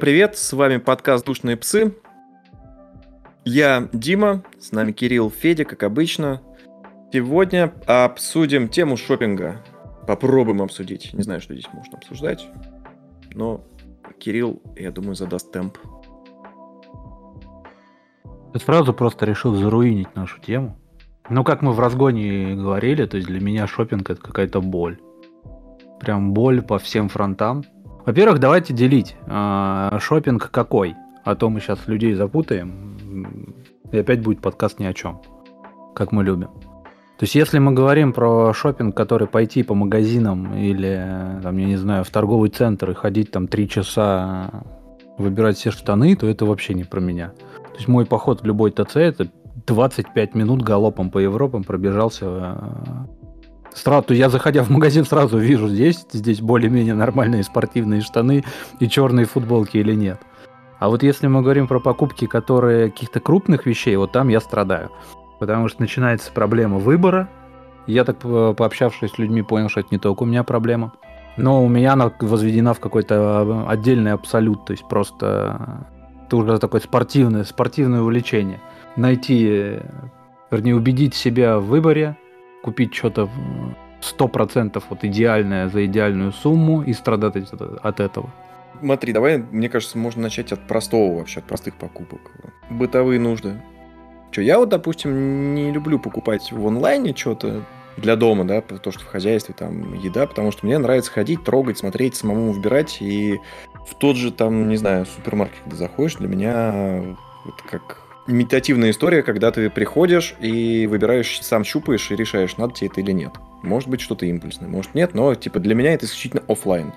Всем привет, с вами подкаст «Душные псы». Я Дима, с нами Кирилл, Федя, как обычно. Сегодня обсудим тему шопинга. Попробуем обсудить. Не знаю, что здесь можно обсуждать, но Кирилл, я думаю, задаст темп. Ты сразу просто решил заруинить нашу тему. Ну, как мы в разгоне говорили, то есть для меня шопинг это какая-то боль. Прям боль по всем фронтам. Во-первых, давайте делить. А, шопинг какой? А то мы сейчас людей запутаем. И опять будет подкаст ни о чем. Как мы любим. То есть, если мы говорим про шопинг, который пойти по магазинам или, там, я не знаю, в торговый центр и ходить там три часа, выбирать все штаны, то это вообще не про меня. То есть, мой поход в любой ТЦ это 25 минут галопом по Европам пробежался. Э, сразу, я, заходя в магазин, сразу вижу, здесь, здесь более-менее нормальные спортивные штаны и черные футболки или нет. А вот если мы говорим про покупки, которые каких-то крупных вещей, вот там я страдаю. Потому что начинается проблема выбора. Я так, э, пообщавшись с людьми, понял, что это не только у меня проблема. Но у меня она возведена в какой-то э, отдельный абсолют. То есть просто это уже такое спортивное, спортивное увлечение найти, вернее, убедить себя в выборе, купить что-то 100% вот идеальное за идеальную сумму и страдать от этого. Смотри, давай, мне кажется, можно начать от простого вообще, от простых покупок. Бытовые нужды. Что, я вот, допустим, не люблю покупать в онлайне что-то для дома, да, то, что в хозяйстве там еда, потому что мне нравится ходить, трогать, смотреть, самому выбирать, и в тот же там, не знаю, супермаркет, когда заходишь, для меня это как медитативная история, когда ты приходишь и выбираешь, сам щупаешь и решаешь, надо тебе это или нет. Может быть, что-то импульсное, может нет, но типа для меня это исключительно офлайн.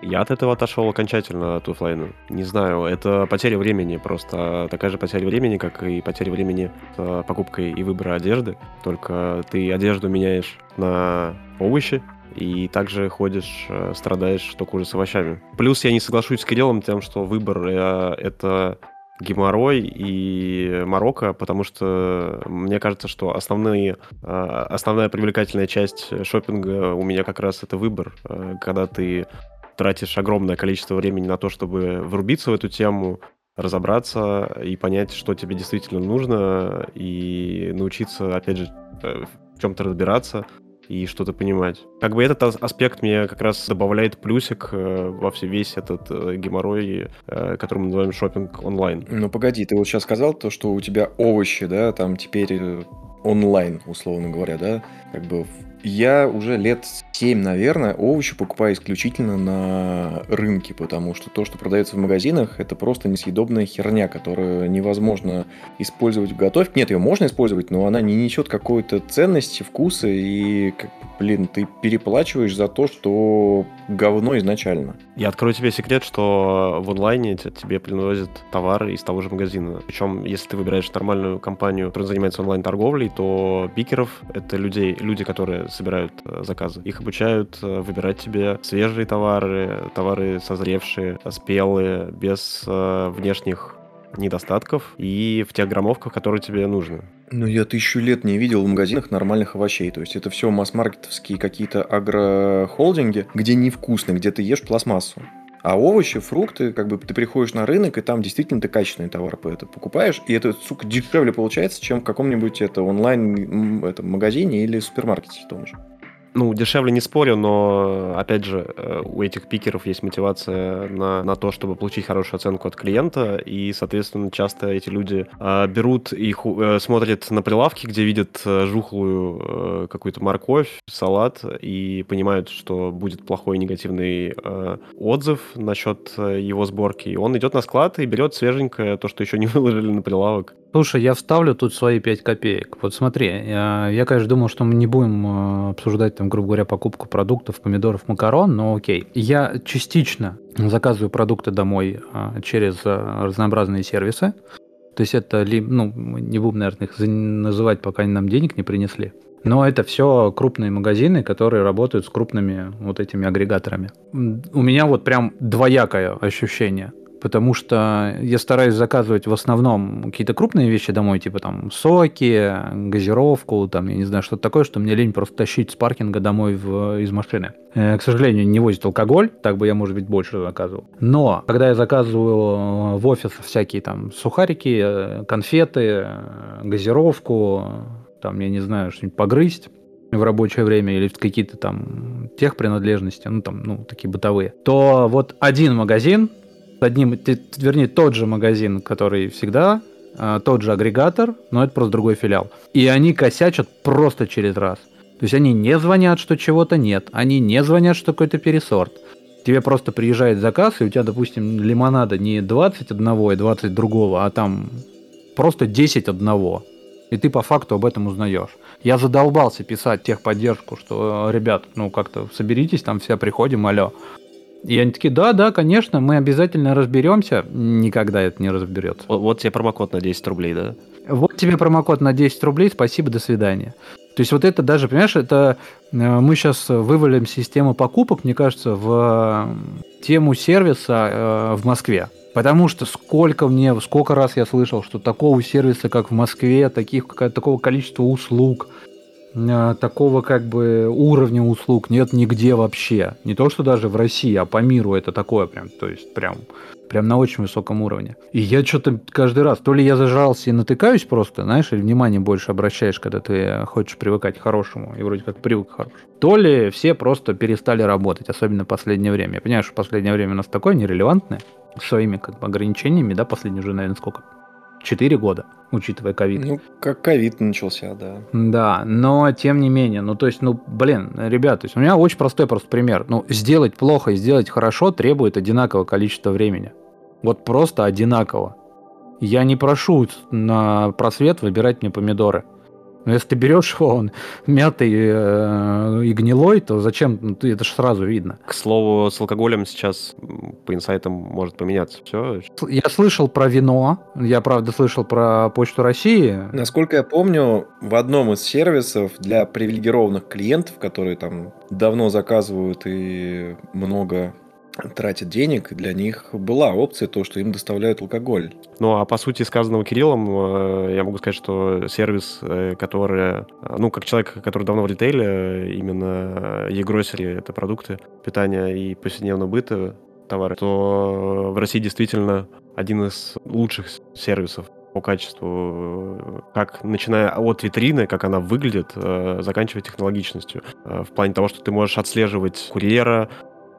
Я от этого отошел окончательно от офлайна. Не знаю, это потеря времени, просто такая же потеря времени, как и потеря времени с покупкой и выбора одежды. Только ты одежду меняешь на овощи, и также ходишь, э, страдаешь только уже с овощами. Плюс я не соглашусь с Кириллом тем, что выбор э, это геморрой и Марокко, потому что мне кажется, что основные, а, основная привлекательная часть шопинга у меня как раз это выбор, а, когда ты тратишь огромное количество времени на то, чтобы врубиться в эту тему, разобраться и понять, что тебе действительно нужно, и научиться, опять же, э, в чем-то разбираться, и что-то понимать. Как бы этот аспект мне как раз добавляет плюсик э, во все весь этот э, геморрой, э, который мы называем шопинг онлайн. Ну погоди, ты вот сейчас сказал то, что у тебя овощи, да, там теперь онлайн, условно говоря, да, как бы я уже лет 7, наверное, овощи покупаю исключительно на рынке, потому что то, что продается в магазинах, это просто несъедобная херня, которую невозможно использовать в готовке. Нет, ее можно использовать, но она не несет какой-то ценности, вкуса, и, блин, ты переплачиваешь за то, что говно изначально. Я открою тебе секрет, что в онлайне тебе приносят товары из того же магазина. Причем, если ты выбираешь нормальную компанию, которая занимается онлайн-торговлей, то пикеров — это людей, люди, которые собирают э, заказы. Их обучают э, выбирать тебе свежие товары, товары созревшие, спелые, без э, внешних недостатков и в тех граммовках, которые тебе нужны. Ну, я тысячу лет не видел в магазинах нормальных овощей. То есть это все масс-маркетовские какие-то агрохолдинги, где невкусно, где ты ешь пластмассу. А овощи, фрукты, как бы ты приходишь на рынок, и там действительно ты качественные товары по это покупаешь, и это, сука, дешевле получается, чем в каком-нибудь это онлайн этом магазине или супермаркете в том же. Ну, дешевле не спорю, но, опять же, э, у этих пикеров есть мотивация на, на то, чтобы получить хорошую оценку от клиента, и, соответственно, часто эти люди э, берут и э, смотрят на прилавки, где видят э, жухлую э, какую-то морковь, салат, и понимают, что будет плохой негативный э, отзыв насчет э, его сборки. И он идет на склад и берет свеженькое, то, что еще не выложили на прилавок. Слушай, я вставлю тут свои 5 копеек. Вот смотри, я, я, конечно, думал, что мы не будем э, обсуждать, там, грубо говоря, покупку продуктов, помидоров, макарон, но окей. Я частично заказываю продукты домой э, через э, разнообразные сервисы. То есть это, ну, не будем, наверное, их называть, пока они нам денег не принесли. Но это все крупные магазины, которые работают с крупными вот этими агрегаторами. У меня вот прям двоякое ощущение. Потому что я стараюсь заказывать в основном какие-то крупные вещи домой, типа там соки, газировку, там, я не знаю, что-то такое, что мне лень просто тащить с паркинга домой в, из машины. Э, к сожалению, не возит алкоголь, так бы я, может быть, больше заказывал. Но, когда я заказываю в офис всякие там сухарики, э, конфеты, э, газировку, там, я не знаю, что-нибудь погрызть, в рабочее время или какие-то там тех принадлежности, ну там, ну, такие бытовые, то вот один магазин одним, вернее, тот же магазин, который всегда, а, тот же агрегатор, но это просто другой филиал. И они косячат просто через раз. То есть они не звонят, что чего-то нет, они не звонят, что какой-то пересорт. Тебе просто приезжает заказ, и у тебя, допустим, лимонада не 20 одного и 20 другого, а там просто 10 одного. И ты по факту об этом узнаешь. Я задолбался писать техподдержку, что, ребят, ну как-то соберитесь, там все приходим, алло. И они такие, да, да, конечно, мы обязательно разберемся. Никогда это не разберется. Вот, вот тебе промокод на 10 рублей, да? Вот тебе промокод на 10 рублей, спасибо, до свидания. То есть вот это даже, понимаешь, это э, мы сейчас вывалим систему покупок, мне кажется, в э, тему сервиса э, в Москве. Потому что сколько мне, сколько раз я слышал, что такого сервиса, как в Москве, таких, такого количества услуг, такого как бы уровня услуг нет нигде вообще. Не то, что даже в России, а по миру это такое прям, то есть прям, прям на очень высоком уровне. И я что-то каждый раз, то ли я зажрался и натыкаюсь просто, знаешь, или внимание больше обращаешь, когда ты хочешь привыкать к хорошему, и вроде как привык к хорошему. То ли все просто перестали работать, особенно в последнее время. Я понимаю, что в последнее время у нас такое нерелевантное, своими как бы ограничениями, да, последние уже, наверное, сколько? 4 года, учитывая ковид. Ну, как ковид начался, да. Да, но тем не менее, ну, то есть, ну, блин, ребят, то есть у меня очень простой просто пример. Ну, сделать плохо и сделать хорошо требует одинакового количества времени. Вот просто одинаково. Я не прошу на просвет выбирать мне помидоры. Но если ты берешь его, он мятый э, и гнилой, то зачем? Ну, это же сразу видно. К слову, с алкоголем сейчас по инсайтам может поменяться все. Я слышал про вино, я правда слышал про Почту России. Насколько я помню, в одном из сервисов для привилегированных клиентов, которые там давно заказывают и много тратят денег, для них была опция то, что им доставляют алкоголь. Ну, а по сути сказанного Кириллом, э, я могу сказать, что сервис, э, который, э, ну, как человек, который давно в ритейле, именно e-grocery — это продукты питания и повседневного быта, товары, то в России действительно один из лучших сервисов по качеству, как начиная от витрины, как она выглядит, заканчивая технологичностью. В плане того, что ты можешь отслеживать курьера,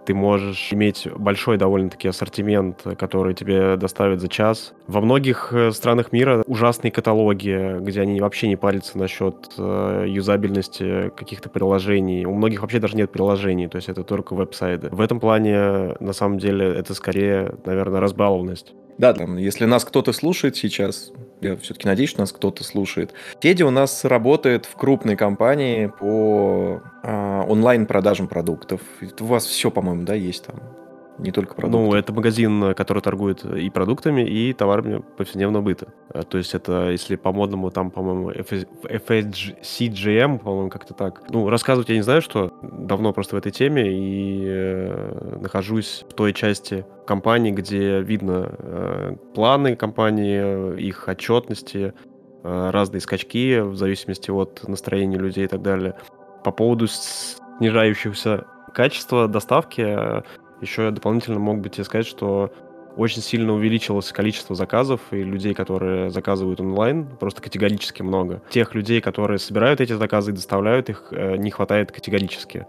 ты можешь иметь большой довольно-таки ассортимент, который тебе доставят за час. Во многих э, странах мира ужасные каталоги, где они вообще не парятся насчет э, юзабельности каких-то приложений. У многих вообще даже нет приложений, то есть это только веб-сайты. В этом плане, на самом деле, это скорее, наверное, разбалованность. Да, там, если нас кто-то слушает сейчас, я все-таки надеюсь, что нас кто-то слушает. Теди у нас работает в крупной компании по э, онлайн-продажам продуктов. У вас все, по-моему, да, есть там? Не только продукты. Ну, это магазин, который торгует и продуктами, и товарами повседневного быта. А, то есть это, если по-модному, там, по-моему, FSCGM, по-моему, как-то так. Ну, рассказывать я не знаю, что. Давно просто в этой теме и э, нахожусь в той части компании, где видно э, планы компании, их отчетности, э, разные скачки в зависимости от настроения людей и так далее. По поводу снижающегося качества доставки еще я дополнительно мог бы тебе сказать, что очень сильно увеличилось количество заказов и людей, которые заказывают онлайн, просто категорически много. Тех людей, которые собирают эти заказы и доставляют их, э, не хватает категорически.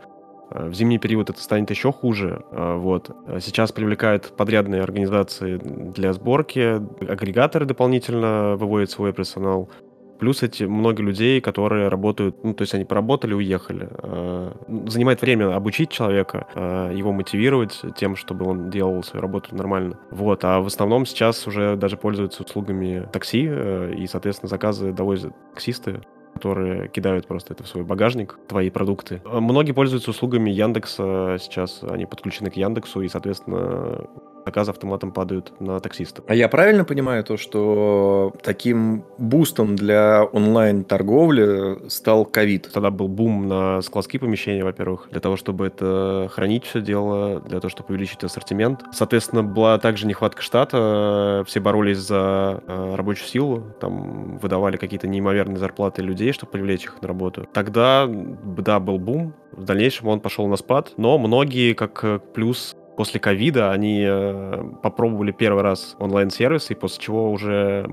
Э, в зимний период это станет еще хуже. Э, вот. Сейчас привлекают подрядные организации для сборки, агрегаторы дополнительно выводят свой персонал. Плюс эти много людей, которые работают, ну, то есть они поработали, уехали. Э, занимает время обучить человека, э, его мотивировать тем, чтобы он делал свою работу нормально. Вот, а в основном сейчас уже даже пользуются услугами такси, э, и, соответственно, заказы довозят таксисты которые кидают просто это в свой багажник, твои продукты. Многие пользуются услугами Яндекса сейчас, они подключены к Яндексу, и, соответственно, заказы автоматом падают на таксиста. А я правильно понимаю то, что таким бустом для онлайн-торговли стал ковид? Тогда был бум на складские помещения, во-первых, для того, чтобы это хранить все дело, для того, чтобы увеличить ассортимент. Соответственно, была также нехватка штата, все боролись за э, рабочую силу, там выдавали какие-то неимоверные зарплаты людей, чтобы привлечь их на работу. Тогда, да, был бум, в дальнейшем он пошел на спад, но многие, как э, плюс после ковида, они э, попробовали первый раз онлайн-сервисы, после чего уже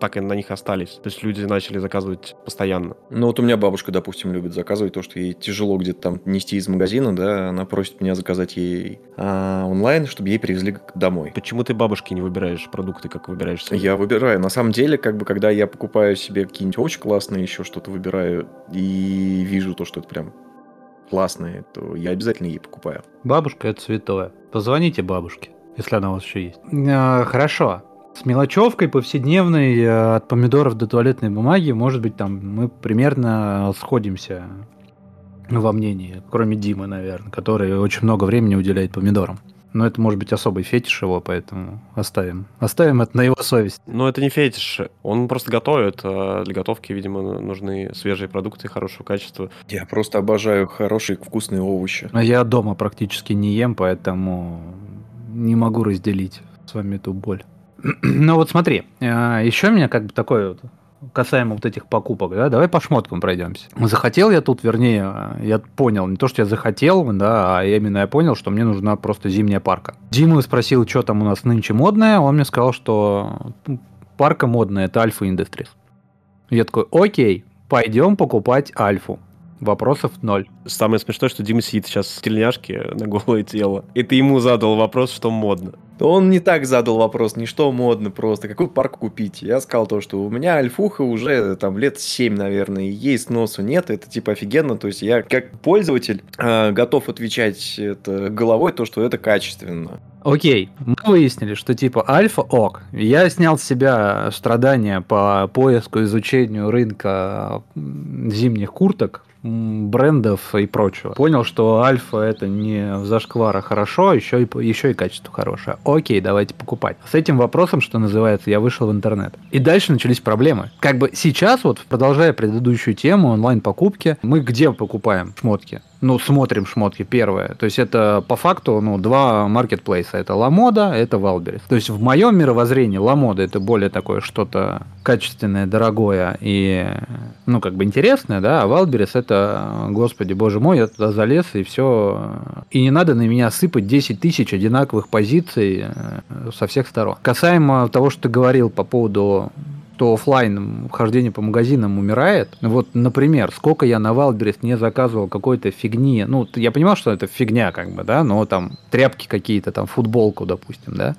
так и на них остались. То есть люди начали заказывать постоянно. Ну вот у меня бабушка, допустим, любит заказывать то, что ей тяжело где-то там нести из магазина, да, она просит меня заказать ей а, онлайн, чтобы ей привезли домой. Почему ты бабушке не выбираешь продукты, как выбираешь свои? Я выбираю. На самом деле, как бы, когда я покупаю себе какие-нибудь очень классные еще что-то выбираю и вижу то, что это прям классные, то я обязательно ей покупаю. Бабушка это святое. Позвоните бабушке, если она у вас еще есть. А, хорошо. С мелочевкой повседневной э, от помидоров до туалетной бумаги, может быть, там мы примерно сходимся во мнении, кроме Димы, наверное, который очень много времени уделяет помидорам. Но это может быть особый фетиш его, поэтому оставим. Оставим это на его совесть. Но это не фетиш. Он просто готовит. А для готовки, видимо, нужны свежие продукты хорошего качества. Я просто обожаю хорошие вкусные овощи. А я дома практически не ем, поэтому не могу разделить с вами эту боль. Ну вот смотри, а, еще меня как бы такой вот касаемо вот этих покупок, да, давай по шмоткам пройдемся. Захотел я тут, вернее, я понял, не то, что я захотел, да, а именно я понял, что мне нужна просто зимняя парка. Дима спросил, что там у нас нынче модное, он мне сказал, что ну, парка модная, это Альфа Industries. Я такой, окей, пойдем покупать Альфу. Вопросов ноль. Самое смешное, что Дима сидит сейчас в тельняшке на голое тело. И ты ему задал вопрос, что модно. Он не так задал вопрос, не что модно просто, какой парк купить. Я сказал то, что у меня альфуха уже там лет 7, наверное, есть носу нет, это типа офигенно. То есть я как пользователь э, готов отвечать это головой, то, что это качественно. Окей, мы выяснили, что типа альфа ок. Я снял с себя страдания по поиску, изучению рынка зимних курток брендов и прочего. Понял, что альфа это не в зашквара хорошо, еще и, еще и качество хорошее. Окей, давайте покупать. С этим вопросом, что называется, я вышел в интернет. И дальше начались проблемы. Как бы сейчас, вот продолжая предыдущую тему онлайн-покупки, мы где покупаем шмотки? Ну, смотрим шмотки первое. То есть это по факту, ну, два маркетплейса. Это Lamoda, это Wildberries. То есть в моем мировоззрении Lamoda это более такое что-то качественное, дорогое и, ну, как бы интересное, да, а Wildberries это, господи, боже мой, я туда залез и все. И не надо на меня сыпать 10 тысяч одинаковых позиций э, со всех сторон. Касаемо того, что ты говорил по поводу что офлайн хождение по магазинам умирает. Вот, например, сколько я на Wildberries не заказывал какой-то фигни. Ну, я понимал, что это фигня, как бы, да, но там тряпки какие-то, там футболку, допустим, да.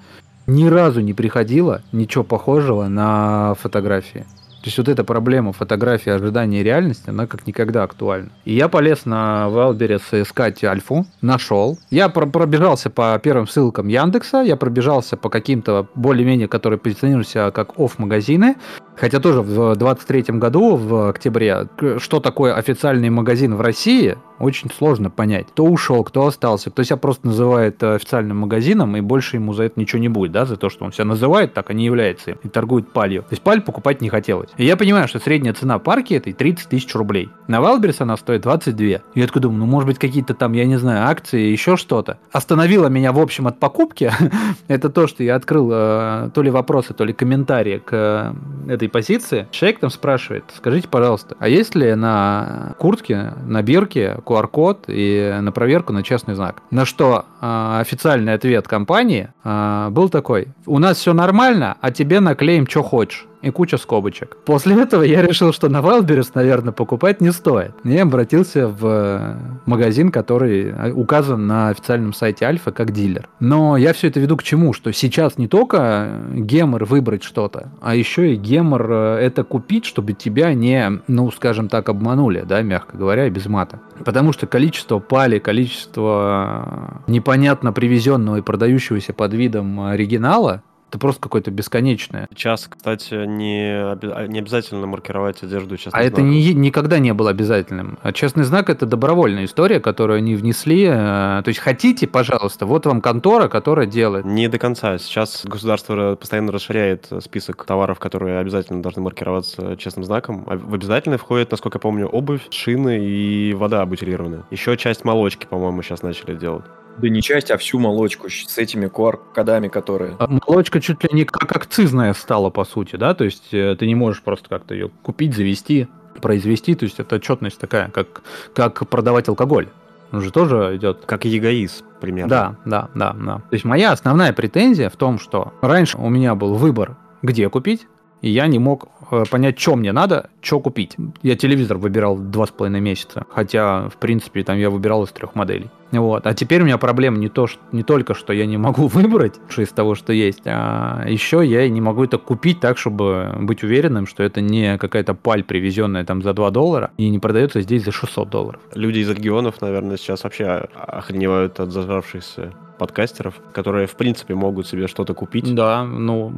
Ни разу не приходило ничего похожего на фотографии. То есть вот эта проблема фотографии ожидание-реальность, она как никогда актуальна. И я полез на Wildberries искать альфу, нашел. Я пробежался по первым ссылкам Яндекса, я пробежался по каким-то более-менее, которые позиционируют себя как офф-магазины. Хотя тоже в 23 году, в октябре, что такое официальный магазин в России, очень сложно понять. Кто ушел, кто остался, кто себя просто называет официальным магазином, и больше ему за это ничего не будет, да, за то, что он себя называет так, а не является и торгует палью. То есть паль покупать не хотелось. И я понимаю, что средняя цена парки этой 30 тысяч рублей. На Wildberries она стоит 22. И я такой думаю, ну может быть какие-то там, я не знаю, акции, еще что-то. Остановило меня, в общем, от покупки, это то, что я открыл э, то ли вопросы, то ли комментарии к э, этой позиции. Человек там спрашивает, скажите, пожалуйста, а есть ли на куртке, на бирке QR-код и на проверку на честный знак. На что э, официальный ответ компании э, был такой. У нас все нормально, а тебе наклеим, что хочешь и куча скобочек. После этого я решил, что на Wildberries, наверное, покупать не стоит. Я обратился в магазин, который указан на официальном сайте Альфа как дилер. Но я все это веду к чему? Что сейчас не только гемор выбрать что-то, а еще и гемор э, это купить, чтобы тебя не, ну, скажем так, обманули, да, мягко говоря, без мата. Потому что количество пали, количество непонятно привезенного и продающегося под видом оригинала, Это просто какое-то бесконечное. Сейчас, кстати, не, оби- не обязательно маркировать одежду честным А это знаком. не, никогда не было обязательным. А честный знак это добровольная история, которую они внесли. э, То есть хотите, пожалуйста, вот вам контора, которая делает. Не до конца. Сейчас государство постоянно расширяет список товаров, которые обязательно должны маркироваться честным знаком. А В обязательное входит, насколько я помню, обувь, шины и вода бутилированная. Еще часть молочки, по-моему, сейчас начали делать. Да не часть, а всю молочку с этими QR-кодами, которые... А Молочка чуть ли не как акцизная стала, по сути, да? То есть э, ты не можешь просто как-то ее купить, завести, произвести. То есть это отчетность такая, как, как продавать алкоголь. Он же тоже идет Как ЕГАИС, примерно. Да, да, да, да. То есть моя основная претензия в том, что раньше у меня был выбор, где купить, и я не мог э, понять, что мне надо, что купить. Я телевизор выбирал два с половиной месяца, хотя, в принципе, там я выбирал из трех моделей. Вот. А теперь у меня проблема не, то, что, не только, что я не могу выбрать из того, что есть, а еще я не могу это купить так, чтобы быть уверенным, что это не какая-то паль, привезенная там за 2 доллара, и не продается здесь за 600 долларов. Люди из регионов, наверное, сейчас вообще охреневают от зажравшихся подкастеров, которые, в принципе, могут себе что-то купить. Да, ну,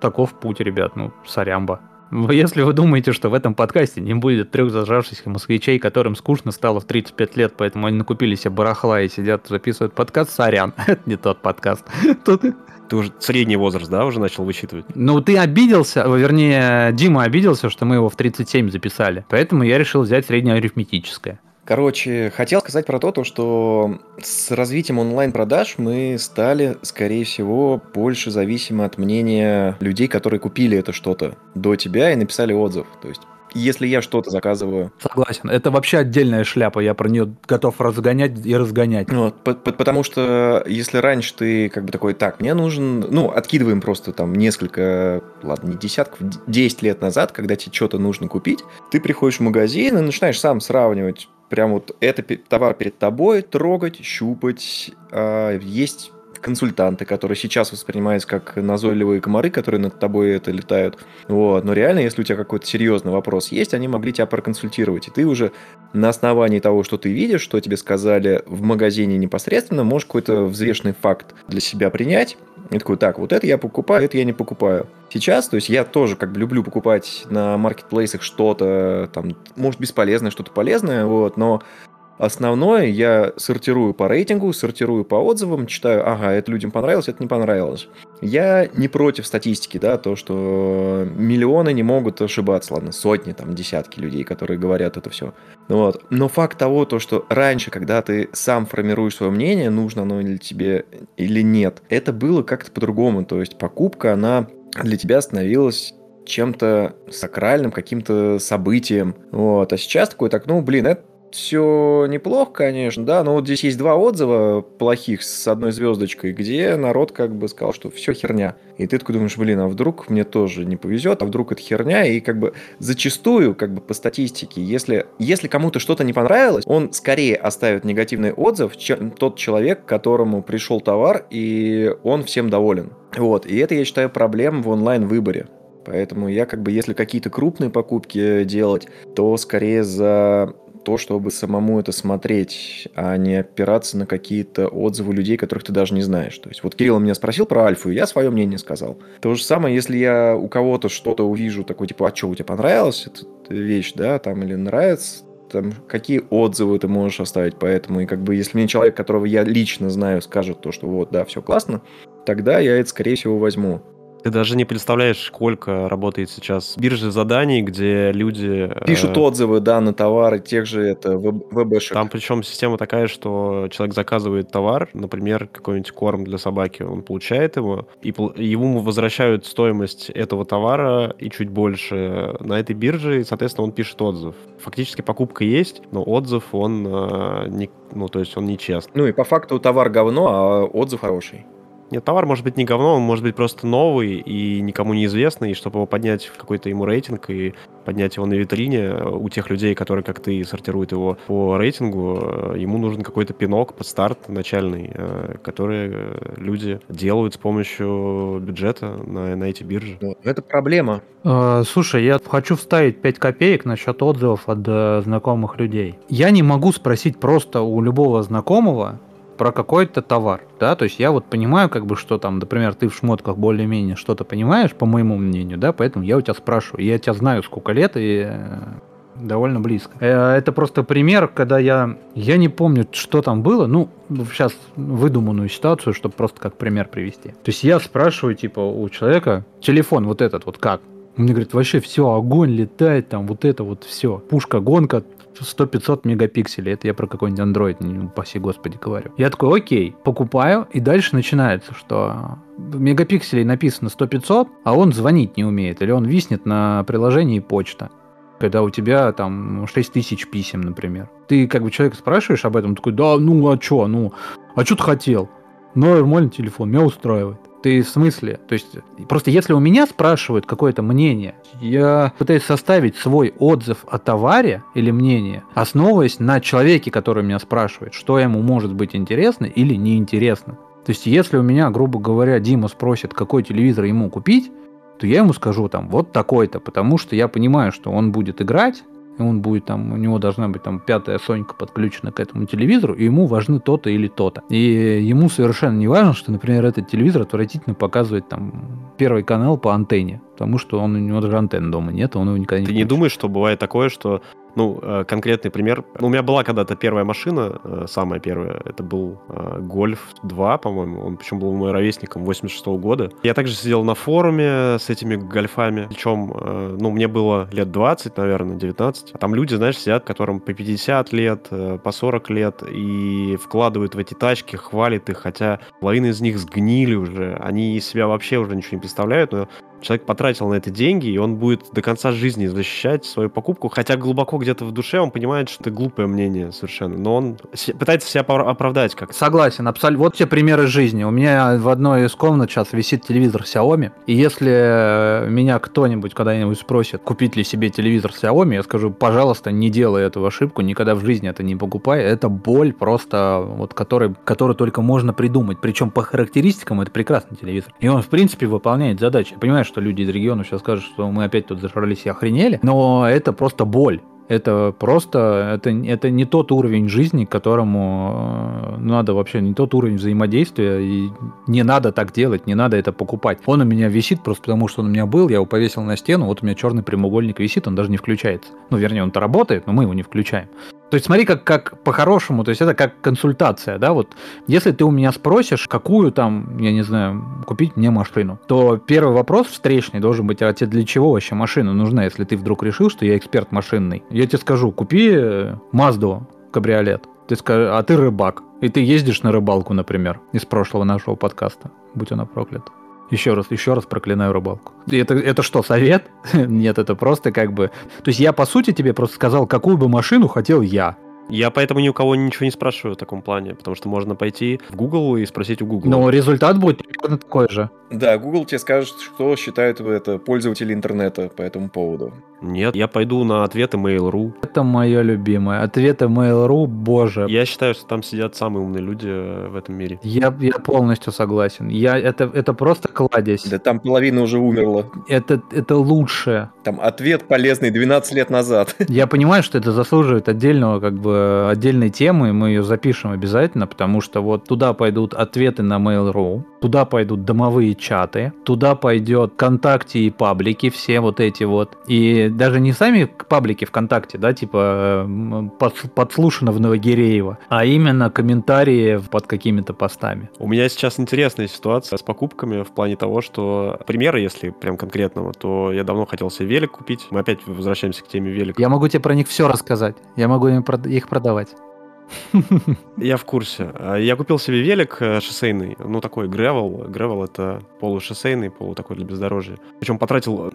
таков путь, ребят, ну, сорямба. Если вы думаете, что в этом подкасте не будет трех зажравшихся москвичей, которым скучно стало в 35 лет, поэтому они накупили себе барахла и сидят, записывают подкаст, сорян, это не тот подкаст. Тут... Ты уже средний возраст, да, уже начал высчитывать? Ну, ты обиделся, вернее, Дима обиделся, что мы его в 37 записали, поэтому я решил взять среднеарифметическое. Короче, хотел сказать про то, то, что с развитием онлайн-продаж мы стали, скорее всего, больше зависимы от мнения людей, которые купили это что-то до тебя и написали отзыв. То есть, если я что-то заказываю, Согласен, это вообще отдельная шляпа, я про нее готов разгонять и разгонять. Вот, по- по- потому что если раньше ты как бы такой, так, мне нужен, ну, откидываем просто там несколько, ладно, не десятков, д- 10 лет назад, когда тебе что-то нужно купить, ты приходишь в магазин и начинаешь сам сравнивать, прям вот это товар перед тобой, трогать, щупать, а, есть консультанты, которые сейчас воспринимаются как назойливые комары, которые над тобой это летают. Вот. Но реально, если у тебя какой-то серьезный вопрос есть, они могли тебя проконсультировать. И ты уже на основании того, что ты видишь, что тебе сказали в магазине непосредственно, можешь какой-то взвешенный факт для себя принять. И такой, так, вот это я покупаю, это я не покупаю. Сейчас, то есть я тоже как бы люблю покупать на маркетплейсах что-то, там, может, бесполезное, что-то полезное, вот, но Основное я сортирую по рейтингу, сортирую по отзывам, читаю, ага, это людям понравилось, это не понравилось. Я не против статистики, да, то, что миллионы не могут ошибаться, ладно, сотни, там, десятки людей, которые говорят это все. Вот. Но факт того, то, что раньше, когда ты сам формируешь свое мнение, нужно оно ли тебе или нет, это было как-то по-другому. То есть покупка, она для тебя становилась чем-то сакральным, каким-то событием. Вот. А сейчас такой, так, ну, блин, это все неплохо, конечно, да, но вот здесь есть два отзыва плохих с одной звездочкой, где народ как бы сказал, что все херня. И ты такой думаешь, блин, а вдруг мне тоже не повезет, а вдруг это херня, и как бы зачастую, как бы по статистике, если, если кому-то что-то не понравилось, он скорее оставит негативный отзыв, чем тот человек, которому пришел товар, и он всем доволен. Вот, и это, я считаю, проблема в онлайн-выборе. Поэтому я как бы, если какие-то крупные покупки делать, то скорее за то, чтобы самому это смотреть, а не опираться на какие-то отзывы людей, которых ты даже не знаешь. То есть вот Кирилл меня спросил про Альфу, и я свое мнение сказал. То же самое, если я у кого-то что-то увижу, такой типа, а что, у тебя понравилась эта вещь, да, там, или нравится, там, какие отзывы ты можешь оставить по этому. И как бы, если мне человек, которого я лично знаю, скажет то, что вот, да, все классно, тогда я это, скорее всего, возьму. Ты даже не представляешь, сколько работает сейчас биржи заданий, где люди... э, Пишут отзывы, да, на товары тех же это ВБшек. Там причем система такая, что человек заказывает товар, например, какой-нибудь корм для собаки, он получает его, и ему возвращают стоимость этого товара и чуть больше на этой бирже, и, соответственно, он пишет отзыв. Фактически покупка есть, но отзыв, он, э, не, ну, то есть он нечестный. Ну и по факту товар говно, а отзыв хороший. Нет, товар может быть не говно, он может быть просто новый и никому неизвестный, и чтобы его поднять в какой-то ему рейтинг и поднять его на витрине у тех людей, которые, как ты, сортируют его по рейтингу, э, ему нужен какой-то пинок под старт начальный, э, который э, люди делают с помощью бюджета на, на эти биржи. Это проблема. Э, Слушай, я хочу вставить 5 копеек насчет отзывов от э, знакомых людей. Я не могу спросить просто у любого знакомого, про какой-то товар, да, то есть я вот понимаю, как бы, что там, например, ты в шмотках более-менее что-то понимаешь, по моему мнению, да, поэтому я у тебя спрашиваю. Я тебя знаю сколько лет и э, довольно близко. Э, Это просто пример, когда я... Я не помню, что там было, ну, сейчас выдуманную ситуацию, чтобы просто как пример привести. То есть я спрашиваю, типа, у человека, телефон вот этот вот как? Мне говорит, вообще все, огонь летает, там вот это вот все. Пушка, гонка, 100-500 мегапикселей. Это я про какой-нибудь Android, не упаси господи, говорю. Я такой, окей, покупаю, и дальше начинается, что мегапикселей написано 100-500, а он звонить не умеет, или он виснет на приложении почта когда у тебя там 6 тысяч писем, например. Ты как бы человека спрашиваешь об этом, такой, да, ну а чё, ну, а чё ты хотел? Ну, нормальный телефон, меня устраивает. Ты в смысле? То есть, просто если у меня спрашивают какое-то мнение, я пытаюсь составить свой отзыв о товаре или мнение, основываясь на человеке, который меня спрашивает, что ему может быть интересно или неинтересно. То есть, если у меня, грубо говоря, Дима спросит, какой телевизор ему купить, то я ему скажу там вот такой-то, потому что я понимаю, что он будет играть, и он будет там, у него должна быть там пятая Сонька подключена к этому телевизору, и ему важны то-то или то-то. И ему совершенно не важно, что, например, этот телевизор отвратительно показывает там первый канал по антенне, потому что он, у него даже антенны дома нет, он его никогда не Ты не думаешь, что бывает такое, что ну, э, конкретный пример. Ну, у меня была когда-то первая машина, э, самая первая. Это был э, Гольф 2, по-моему. Он причем был мой ровесником 86 -го года. Я также сидел на форуме с этими гольфами. Причем, ну, мне было лет 20, наверное, 19. А там люди, знаешь, сидят, которым по 50 лет, по 40 лет, и вкладывают в эти тачки, хвалят их, хотя половина из них сгнили уже. Они из себя вообще уже ничего не представляют, но человек потратил на это деньги, и он будет до конца жизни защищать свою покупку, хотя глубоко где-то в душе он понимает, что это глупое мнение совершенно, но он пытается себя оправдать как-то. Согласен, абсолютно. Вот те примеры жизни. У меня в одной из комнат сейчас висит телевизор Xiaomi, и если меня кто-нибудь когда-нибудь спросит, купить ли себе телевизор Xiaomi, я скажу, пожалуйста, не делай эту ошибку, никогда в жизни это не покупай. Это боль просто, вот, который, которую только можно придумать. Причем по характеристикам это прекрасный телевизор. И он, в принципе, выполняет задачи. Я понимаю, что люди из региона сейчас скажут, что мы опять тут зажрались и охренели, но это просто боль. Это просто, это, это не тот уровень жизни, к которому э, надо вообще, не тот уровень взаимодействия, и не надо так делать, не надо это покупать. Он у меня висит просто потому, что он у меня был, я его повесил на стену, вот у меня черный прямоугольник висит, он даже не включается. Ну, вернее, он-то работает, но мы его не включаем. То есть смотри, как, как по-хорошему, то есть это как консультация, да, вот если ты у меня спросишь, какую там, я не знаю, купить мне машину, то первый вопрос встречный должен быть, а тебе для чего вообще машина нужна, если ты вдруг решил, что я эксперт машинный. Я тебе скажу, купи Мазду кабриолет, ты скажешь, а ты рыбак, и ты ездишь на рыбалку, например, из прошлого нашего подкаста, будь она проклята. Еще раз, еще раз проклинаю рыбалку. Это, это что, совет? Нет, это просто как бы... То есть я, по сути, тебе просто сказал, какую бы машину хотел я. Я поэтому ни у кого ничего не спрашиваю в таком плане, потому что можно пойти в Google и спросить у Google. Но результат будет примерно такой же. Да, Google тебе скажет, что считают это пользователи интернета по этому поводу. Нет, я пойду на ответы Mail.ru. Это мое любимое. Ответы Mail.ru, боже. Я считаю, что там сидят самые умные люди э, в этом мире. Я, я полностью согласен. Я, это, это просто кладезь. Да там половина уже умерла. Это, это лучше. Там ответ полезный 12 лет назад. Я понимаю, что это заслуживает отдельного, как бы, отдельной темы, мы ее запишем обязательно, потому что вот туда пойдут ответы на Mail.ru, туда пойдут домовые чаты, туда пойдет ВКонтакте и паблики, все вот эти вот. И даже не сами паблики ВКонтакте, да, типа подслушано в Новогиреево, а именно комментарии под какими-то постами. У меня сейчас интересная ситуация с покупками в плане того, что примеры, если прям конкретного, то я давно хотел себе велик купить. Мы опять возвращаемся к теме велика. Я могу тебе про них все рассказать. Я могу им их продавать. Я в курсе. А, я купил себе велик э, шоссейный, ну такой гревел. Гревел это полушоссейный, полу такой для бездорожья. Причем потратил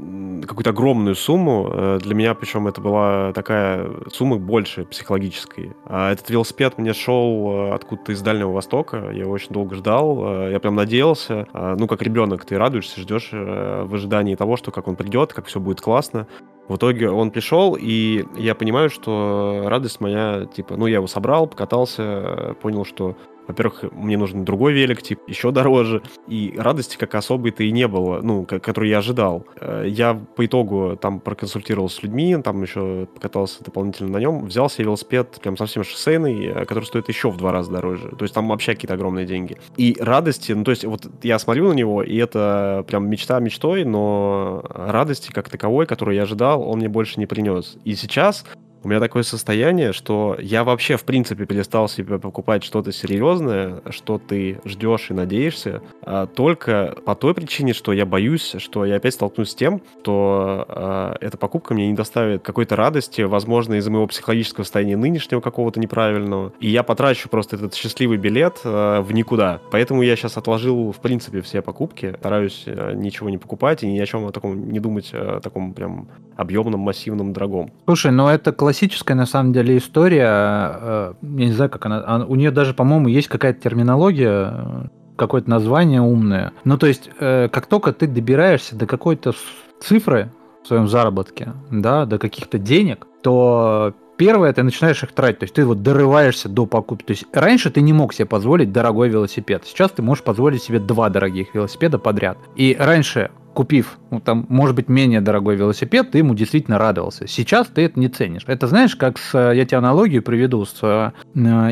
какую-то огромную сумму. Э, для меня, причем это была такая сумма больше психологической. А этот велосипед мне шел э, откуда-то из Дальнего Востока. Я его очень долго ждал. Я прям надеялся. А, ну, как ребенок, ты радуешься, ждешь в ожидании того, что как он придет, как все будет классно. В итоге он пришел, и я понимаю, что радость моя, типа, ну, я его собрал, покатался, понял, что Во-первых, мне нужен другой велик, тип, еще дороже. И радости как особой-то и не было, ну, которую я ожидал. Э, я по итогу там проконсультировался с людьми, там еще покатался дополнительно на нем, взял себе велосипед прям совсем шоссейный, э, который стоит еще в два раза дороже. То есть там вообще какие-то огромные деньги. И радости, ну, то есть вот я смотрю на него, и это прям мечта мечтой, но радости как таковой, которую я ожидал, он мне больше не принес. И сейчас у меня такое состояние, что я вообще, в принципе, перестал себе покупать что-то серьезное, что ты ждешь и надеешься, а только по той причине, что я боюсь, что я опять столкнусь с тем, что а, эта покупка мне не доставит какой-то радости, возможно, из-за моего психологического состояния нынешнего какого-то неправильного, и я потрачу просто этот счастливый билет а, в никуда. Поэтому я сейчас отложил, в принципе, все покупки, стараюсь а, ничего не покупать и ни о чем о таком не думать, о таком прям объемном, массивном, дорогом. Слушай, ну это классический классическая, на самом деле, история. Э, я не знаю, как она... У нее даже, по-моему, есть какая-то терминология, э, какое-то название умное. Ну, то есть, э, как только ты добираешься до какой-то цифры в своем заработке, да, до каких-то денег, то Первое, ты начинаешь их тратить, то есть ты вот дорываешься до покупки. То есть раньше ты не мог себе позволить дорогой велосипед, сейчас ты можешь позволить себе два дорогих велосипеда подряд. И раньше купив, ну, там, может быть, менее дорогой велосипед, ты ему действительно радовался. Сейчас ты это не ценишь. Это знаешь, как с, я тебе аналогию приведу с э,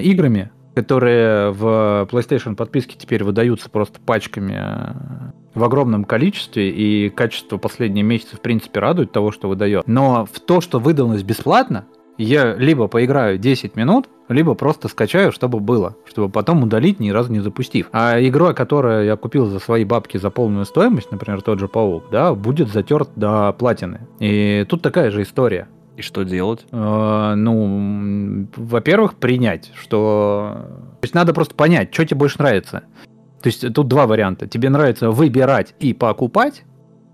играми, которые в PlayStation подписке теперь выдаются просто пачками э, в огромном количестве, и качество последние месяцы, в принципе, радует того, что выдает. Но в то, что выдалось бесплатно, я либо поиграю 10 минут, либо просто скачаю, чтобы было, чтобы потом удалить, ни разу не запустив. А игра, которую я купил за свои бабки за полную стоимость, например, тот же Паук, да, будет затерт до платины. И тут такая же история. И что делать? Э, ну, во-первых, принять, что... То есть надо просто понять, что тебе больше нравится. То есть тут два варианта. Тебе нравится выбирать и покупать,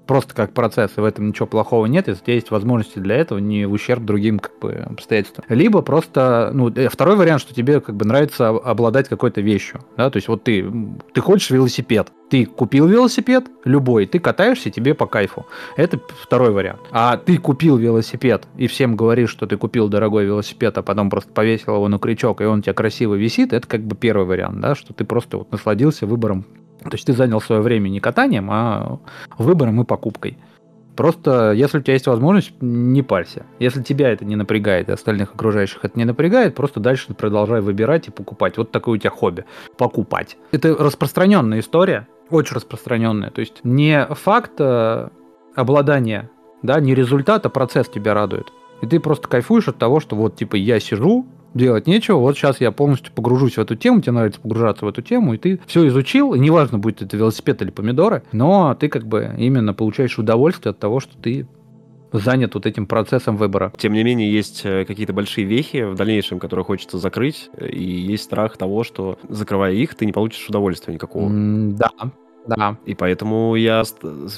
просто как процесс, и в этом ничего плохого нет, если есть возможности для этого, не в ущерб другим как бы обстоятельствам. Либо просто, ну, э, второй вариант, что тебе как бы нравится обладать какой-то вещью, да, то есть вот ты, ты хочешь велосипед, ты купил велосипед, любой, ты катаешься, тебе по кайфу. Это второй вариант. А ты купил велосипед и всем говоришь, что ты купил дорогой велосипед, а потом просто повесил его на крючок, и он у тебя красиво висит, это как бы первый вариант, да, что ты просто вот насладился выбором то есть ты занял свое время не катанием, а выбором и покупкой. Просто, если у тебя есть возможность, не парься. Если тебя это не напрягает, и остальных окружающих это не напрягает, просто дальше продолжай выбирать и покупать. Вот такое у тебя хобби. Покупать. Это распространенная история, очень распространенная. То есть не факт э, обладания, да, не результат, а процесс тебя радует. И ты просто кайфуешь от того, что вот, типа, я сижу, делать нечего. Вот сейчас я полностью погружусь в эту тему, тебе нравится погружаться в эту тему, и ты все изучил, и неважно, будет это велосипед или помидоры, но ты как бы именно получаешь удовольствие от того, что ты занят вот этим процессом выбора. Тем не менее, есть э, какие-то большие вехи в дальнейшем, которые хочется закрыть, и есть страх того, что закрывая их, ты не получишь удовольствия никакого. М да, да. И поэтому я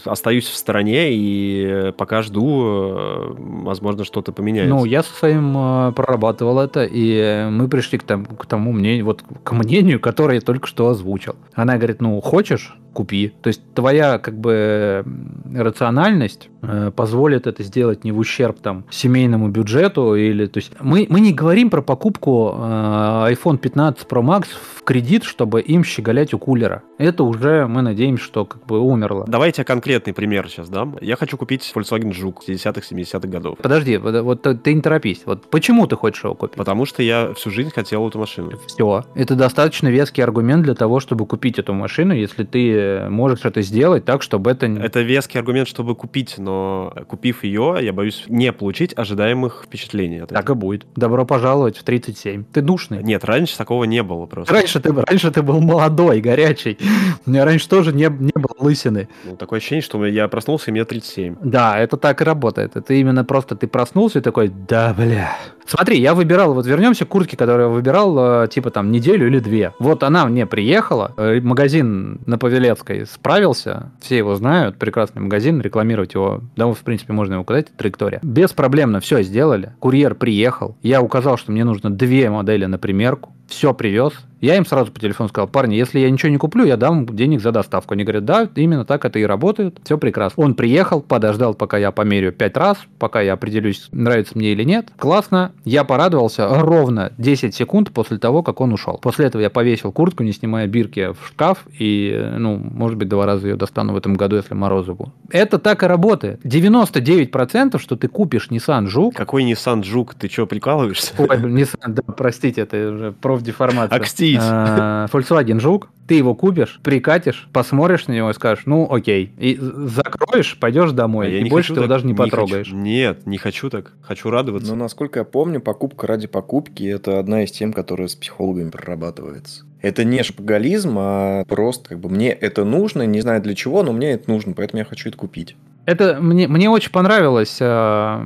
остаюсь в стороне и пока жду, э, возможно, что-то поменяется. Ну, я со своим э, прорабатывал это, и мы пришли к, тому, к тому мнению, вот к мнению, которое я только что озвучил. Она говорит, ну, хочешь, купи. То есть твоя как бы рациональность э, позволит это сделать не в ущерб там семейному бюджету или то есть мы мы не говорим про покупку э, iPhone 15 Pro Max в кредит, чтобы им щеголять у кулера. Это уже мы надеемся, что как бы умерло. Давайте конкретный пример сейчас дам. Я хочу купить Volkswagen Жук 60-х 70-х годов. Подожди, вот, вот ты не торопись. Вот почему ты хочешь его купить? Потому что я всю жизнь хотел эту машину. Все. Это достаточно веский аргумент для того, чтобы купить эту машину, если ты можешь это сделать так, чтобы это... Это веский аргумент, чтобы купить, но купив ее, я боюсь не получить ожидаемых впечатлений. так и будет. Добро пожаловать в 37. Ты душный. Нет, раньше такого не было просто. Раньше ты, раньше ты был молодой, горячий. У меня раньше тоже не, не было лысины. Ну, такое ощущение, что я проснулся, и мне 37. Да, это так и работает. Это именно просто ты проснулся и такой, да, бля. Смотри, я выбирал, вот вернемся к куртке, которую я выбирал, э, типа там неделю или две. Вот она мне приехала, э, магазин на Павелецкой справился, все его знают, прекрасный магазин, рекламировать его, да, в принципе, можно его указать, траектория. Беспроблемно все сделали, курьер приехал, я указал, что мне нужно две модели на примерку, все привез, Я им сразу по телефону сказал, парни, если я ничего не куплю, я дам денег за доставку. Они говорят, да, именно так это и работает, все прекрасно. Он приехал, подождал, пока я померю 5 раз, пока я определюсь, нравится мне или нет. Классно, я порадовался ровно 10 секунд после того, как он ушел. После этого я повесил куртку, не снимая бирки в шкаф, и, ну, может быть, два раза ее достану в этом году, если морозы будут. Это так и работает. 99% что ты купишь Nissan Juke. Какой Nissan Juke? Ты что, прикалываешься? Ой, Nissan, да, простите, это уже профдеформация. Акстись. А, Volkswagen Жук, ты его купишь, прикатишь, посмотришь на него и скажешь, ну окей, и закроешь, пойдешь домой, А и не больше хочу ты его даже не хочу. потрогаешь. Нет, не хочу так. Хочу радоваться. Но, насколько я помню, покупка ради покупки – это одна из тем, которая с психологами прорабатывается. Это не шапоголизм, а просто как бы мне это нужно, не знаю для чего, но мне это нужно, поэтому я хочу это купить. Это мне, мне очень понравилась э,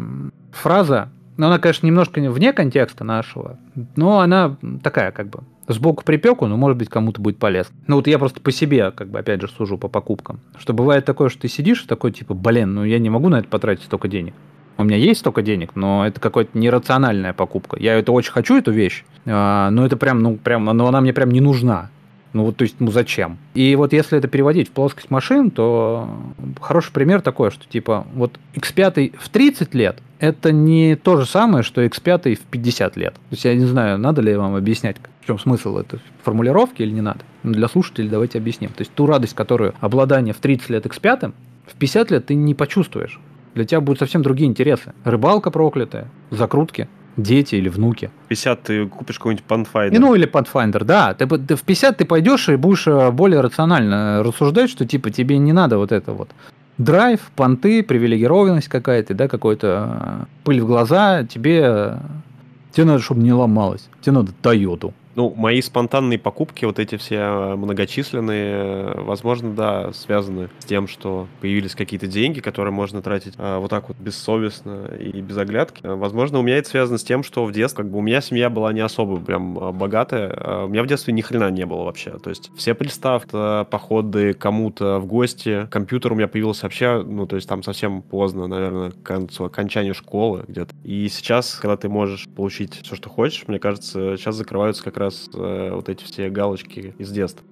фраза, но она, конечно, немножко вне контекста нашего, но она такая как бы сбоку припеку, но может быть кому-то будет полезно. Ну вот я просто по себе, как бы опять же, сужу по покупкам. Что бывает такое, что ты сидишь такой типа, блин, ну я не могу на это потратить столько денег. У меня есть столько денег, но это какая-то нерациональная покупка. Я это очень хочу, эту вещь, а, но это прям, ну прям, но она мне прям не нужна. Ну вот, то есть, ну зачем? И вот если это переводить в плоскость машин, то хороший пример такой, что типа вот X5 в 30 лет это не то же самое, что X5 в 50 лет. То есть я не знаю, надо ли вам объяснять, в чем смысл этой формулировки или не надо. Но для слушателей давайте объясним. То есть ту радость, которую обладание в 30 лет X5, в 50 лет ты не почувствуешь. Для тебя будут совсем другие интересы. Рыбалка проклятая, закрутки, дети или внуки. 50 ты купишь какой-нибудь Pathfinder. И, ну, или Pathfinder, да. Ты, ты в 50 ты пойдешь и будешь э, более рационально рассуждать, что типа тебе не надо вот это вот драйв, понты, привилегированность какая-то, да, какой-то э, пыль в глаза, тебе, э, тебе надо, чтобы не ломалось. Тебе надо Тойоту. Ну, мои спонтанные покупки, вот эти все э, многочисленные, э, возможно, да, связаны с тем, что появились какие-то деньги, которые можно тратить а, вот так вот бессовестно и без оглядки. Возможно, у меня это связано с тем, что в детстве, как бы, у меня семья была не особо прям богатая. А У меня в детстве ни хрена не было вообще. То есть все приставки, походы кому-то в гости, компьютер у меня появился вообще, ну, то есть там совсем поздно, наверное, к концу, окончанию школы где-то. И сейчас, когда ты можешь получить все, что хочешь, мне кажется, сейчас закрываются как раз э, вот эти все галочки из детства.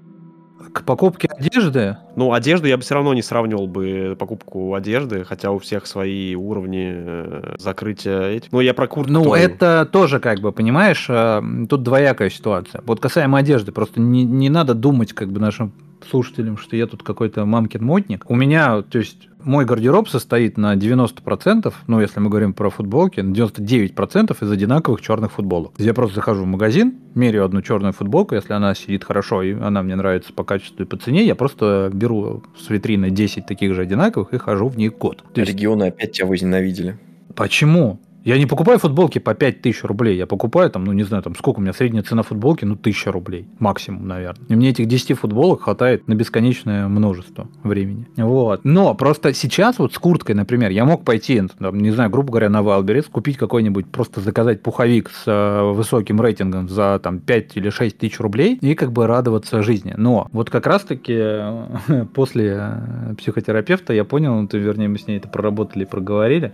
К покупке одежды Ну, одежду я бы все равно не сравнивал бы покупку одежды, хотя у всех свои уровни э, закрытия этих. Ну, я про куртку Ну, твою. это тоже, как бы, понимаешь, э, тут двоякая ситуация. Вот касаемо одежды, просто не, не надо думать, как бы, нашим слушателям, что я тут какой-то мамкин модник. У меня, то есть, мой гардероб состоит на 90%, ну, если мы говорим про футболки, на 99% из одинаковых черных футболок. Я просто захожу в магазин, меряю одну черную футболку, если она сидит хорошо и она мне нравится по качеству и по цене, я просто беру с витрины 10 таких же одинаковых и хожу в них год. То есть, Регионы опять тебя возненавидели. Почему? Я не покупаю футболки по 5000 рублей. Я покупаю там, ну не знаю, там сколько у меня средняя цена футболки, ну 1000 рублей максимум, наверное. И мне этих 10 футболок хватает на бесконечное множество времени. Вот. Но просто сейчас вот с курткой, например, я мог пойти, там, не знаю, грубо говоря, на Wildberries, купить какой-нибудь, просто заказать пуховик с э, высоким рейтингом за там 5 или 6 тысяч рублей и как бы радоваться жизни. Но вот как раз-таки э, после э, психотерапевта я понял, ну, то, вернее, мы с ней это проработали и проговорили,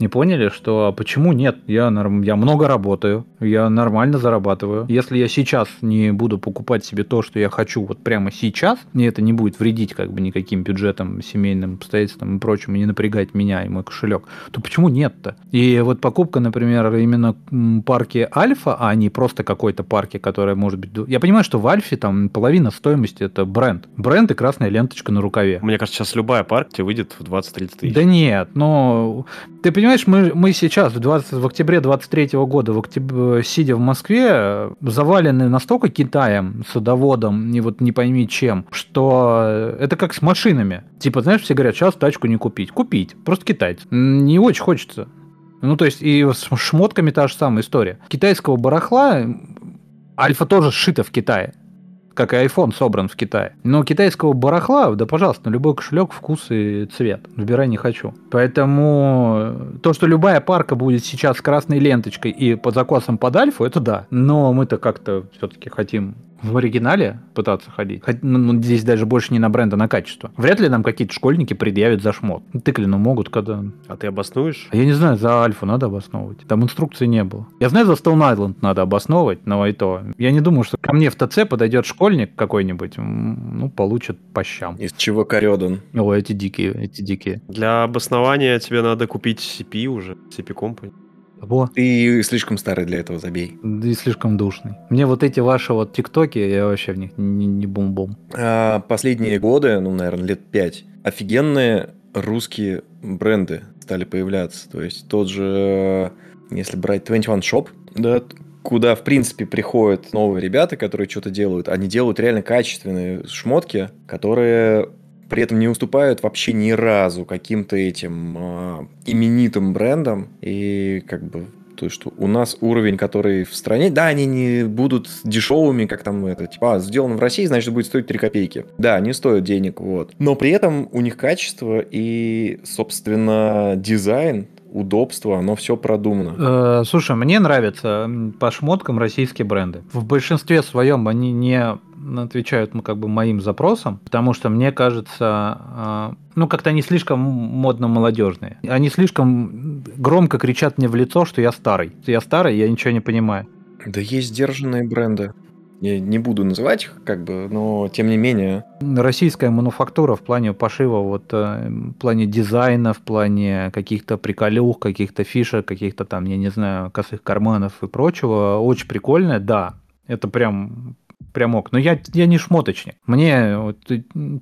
не поняли, что почему нет? Я, норм- я много работаю, я нормально зарабатываю. Если я сейчас не буду покупать себе то, что я хочу вот прямо сейчас, и это не будет вредить как бы никаким бюджетам, семейным обстоятельствам и прочим, и не напрягать меня и мой кошелек, то почему нет-то? И вот покупка, например, именно парки Альфа, а не просто какой-то парки, которая может быть... Я понимаю, что в Альфе там половина стоимости это бренд. Бренд и красная ленточка на рукаве. Мне кажется, сейчас любая парк тебе выйдет в 20-30 тысяч. Да нет, но ты понимаешь, мы, мы сейчас в, 20, в октябре 23 года, в октяб- сидя в Москве, э, завалены настолько Китаем, садоводом, и вот не пойми чем, что это как с машинами. Типа, знаешь, все говорят, сейчас тачку не купить. Купить, просто китайцы. Не очень хочется. Ну, то есть, и с шмотками та же самая история. Китайского барахла, Альфа тоже сшита в Китае как и iPhone собран в Китае. Но китайского барахла, да пожалуйста, на любой кошелек, вкус и цвет. Выбирай не хочу. Поэтому э, то, что любая парка будет сейчас с красной ленточкой и под закосом под альфу, это да. Но мы-то как-то все-таки хотим в оригинале пытаться ходить, хоть, ну, ну, здесь даже больше не на бренд, а на качество, вряд ли нам какие-то школьники предъявят за шмот. Тыклину могут, когда... А ты обоснуешь? А я не знаю, за Альфу надо обосновывать. Там инструкции не было. Я знаю, за Stone Island надо обосновывать, но и то. Я не думаю, что ко мне в ТЦ подойдет школьник какой-нибудь, ну, получит по щам. Из чего корёдан. О, эти дикие, эти дикие. Для обоснования тебе надо купить CP уже, CP Company. Во. Ты слишком старый для этого, забей. И слишком душный. Мне вот эти ваши вот тиктоки, я вообще в них не, не бум-бум. А последние годы, ну, наверное, лет пять, офигенные русские бренды стали появляться. То есть тот же, если брать 21 Shop, да, куда, в принципе, приходят новые ребята, которые что-то делают. Они делают реально качественные шмотки, которые при этом не уступают вообще ни разу каким-то этим э, именитым брендам. И как бы то, что у нас уровень, который в стране, да, они не будут дешевыми, как там это, типа, а, сделано в России, значит, будет стоить 3 копейки. Да, не стоят денег, вот. Но при этом у них качество и, собственно, дизайн удобство, оно все продумано. Э, слушай, мне нравятся по шмоткам российские бренды. В большинстве своем они не отвечают ну, как бы моим запросам, потому что мне кажется, э, ну как-то они слишком модно-молодежные. Они слишком громко кричат мне в лицо, что я старый. Я старый, я ничего не понимаю. Да есть сдержанные бренды. Я не буду называть их, как бы, но тем не менее. Российская мануфактура в плане пошива, вот э, в плане дизайна, в плане каких-то приколюх, каких-то фишек, каких-то там, я не знаю, косых карманов и прочего, очень прикольная, да. Это прям прям ок. Но я, я не шмоточник. Мне вот,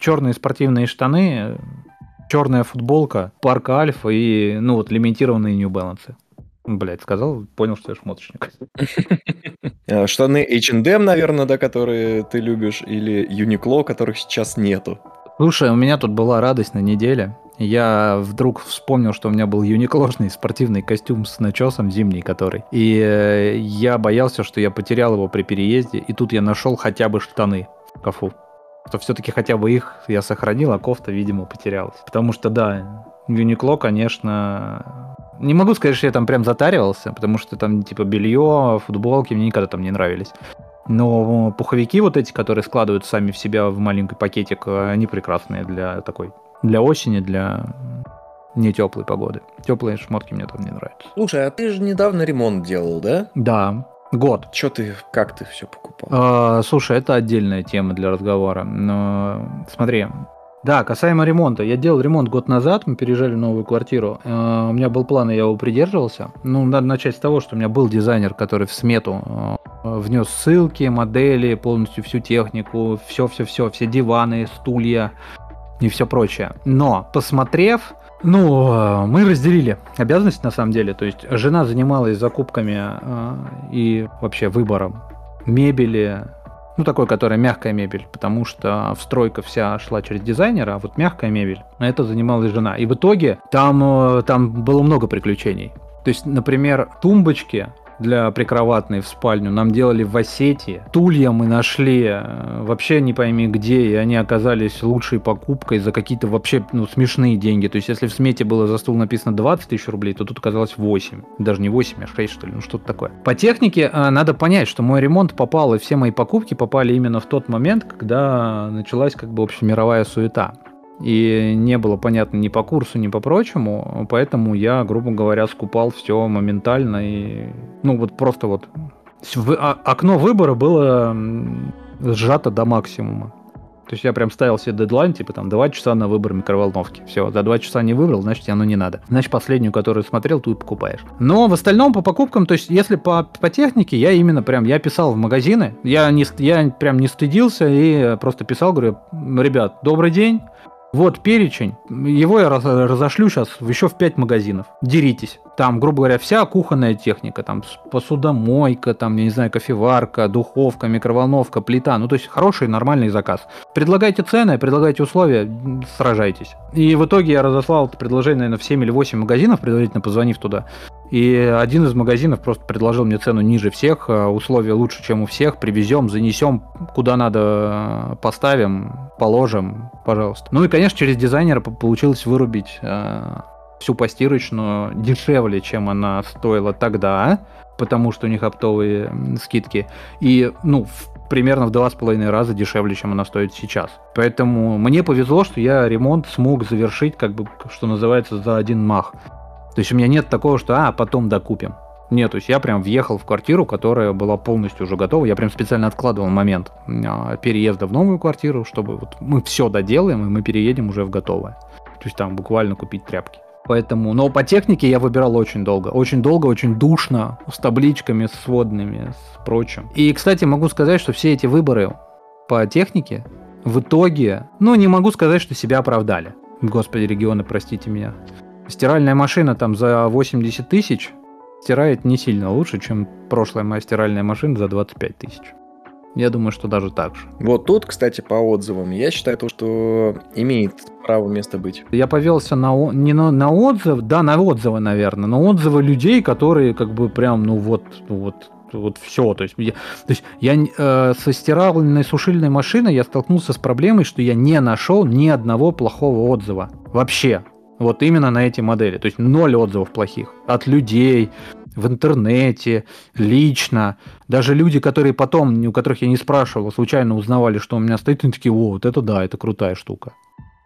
черные спортивные штаны, черная футболка, парк Альфа и, ну, вот, лимитированные New Balance. Блять, сказал, понял, что я шмоточник. А, штаны H&M, наверное, да, которые ты любишь, или Uniqlo, которых сейчас нету. Слушай, у меня тут была радость на неделе. Я вдруг вспомнил, что у меня был юниклошный спортивный костюм с начесом зимний, который. И э, я боялся, что я потерял его при переезде, и тут я нашел хотя бы штаны в кафу. Что все-таки хотя бы их я сохранил, а кофта, видимо, потерялась. Потому что, да, Юникло, конечно, не могу сказать, что я там прям затаривался, потому что там типа белье, футболки мне никогда там не нравились. Но пуховики вот эти, которые складывают сами в себя в маленький пакетик, они прекрасные для такой, для осени, для не теплой погоды. Теплые шмотки мне там не нравятся. Слушай, а ты же недавно ремонт делал, да? Да, год. Че ты, как ты все покупал? А, слушай, это отдельная тема для разговора. Но смотри, да, касаемо ремонта. Я делал ремонт год назад, мы переезжали в новую квартиру. Э, у меня был план, и я его придерживался. Ну, надо начать с того, что у меня был дизайнер, который в смету э, внес ссылки, модели, полностью всю технику, все-все-все, все диваны, стулья и все прочее. Но, посмотрев, ну, э, мы разделили обязанности на самом деле. То есть жена занималась закупками и вообще выбором мебели, ну, такой, которая мягкая мебель, потому что встройка вся шла через дизайнера, а вот мягкая мебель, это занималась жена. И в итоге там, э, там было много приключений. То есть, например, тумбочки для прикроватной в спальню нам делали в Осетии. Тулья мы нашли э, вообще не пойми где, и они оказались лучшей покупкой за какие-то вообще ну, смешные деньги. То есть если в смете было за стул написано 20 тысяч рублей, то тут оказалось 8. Даже не 8, а 6 что ли, ну что-то такое. По технике э, надо понять, что мой ремонт попал, и все мои покупки попали именно в тот момент, когда началась как бы общемировая суета и не было понятно ни по курсу, ни по прочему, поэтому я, грубо говоря, скупал все моментально и, ну, вот просто вот а, окно выбора было сжато до максимума. То есть я прям ставил себе дедлайн, типа там 2 часа на выбор микроволновки. Все, за 2 часа не выбрал, значит оно не надо. Значит последнюю, которую смотрел, ту и покупаешь. Но в остальном по покупкам, то есть если по, по технике, я именно прям, я писал в магазины, я, не, я прям не стыдился и просто писал, говорю, ребят, добрый день, вот перечень. Его я разошлю сейчас еще в 5 магазинов. Деритесь. Там, грубо говоря, вся кухонная техника. Там посудомойка, там, я не знаю, кофеварка, духовка, микроволновка, плита. Ну, то есть хороший, нормальный заказ. Предлагайте цены, предлагайте условия, сражайтесь. И в итоге я разослал это предложение, наверное, в 7 или 8 магазинов, предварительно позвонив туда. И один из магазинов просто предложил мне цену ниже всех, э, условия лучше, чем у всех, привезем, занесем, куда надо э, поставим, положим, пожалуйста. Ну и, конечно, через дизайнера получилось вырубить э, всю постирочную дешевле, чем она стоила тогда, потому что у них оптовые скидки. И, ну, примерно в два с половиной раза дешевле, чем она стоит сейчас. Поэтому мне повезло, что я ремонт смог завершить, как бы, что называется, за один мах. То есть у меня нет такого, что а, потом докупим. Нет, то есть я прям въехал в квартиру, которая была полностью уже готова. Я прям специально откладывал момент а, переезда в новую квартиру, чтобы вот мы все доделаем, и мы переедем уже в готовое. То есть там буквально купить тряпки. Поэтому, но по технике я выбирал очень долго. Очень долго, очень душно, с табличками, с сводными, с прочим. И, кстати, могу сказать, что все эти выборы по технике в итоге, ну, не могу сказать, что себя оправдали. Господи, регионы, простите меня. Стиральная машина там за 80 тысяч стирает не сильно лучше, чем прошлая моя стиральная машина за 25 тысяч. Я думаю, что даже так же. Вот тут, кстати, по отзывам, я считаю то, что имеет право место быть. Я повелся на, не на, на отзыв, да, на отзывы, наверное, но отзывы людей, которые как бы прям, ну вот, ну вот, вот все. То есть я, то есть я э, со стиральной сушильной машиной я столкнулся с проблемой, что я не нашел ни одного плохого отзыва. Вообще. Вот именно на эти модели. То есть ноль отзывов плохих. От людей, в интернете, лично. Даже люди, которые потом, у которых я не спрашивал, случайно узнавали, что у меня стоит, они такие, о, вот это да, это крутая штука.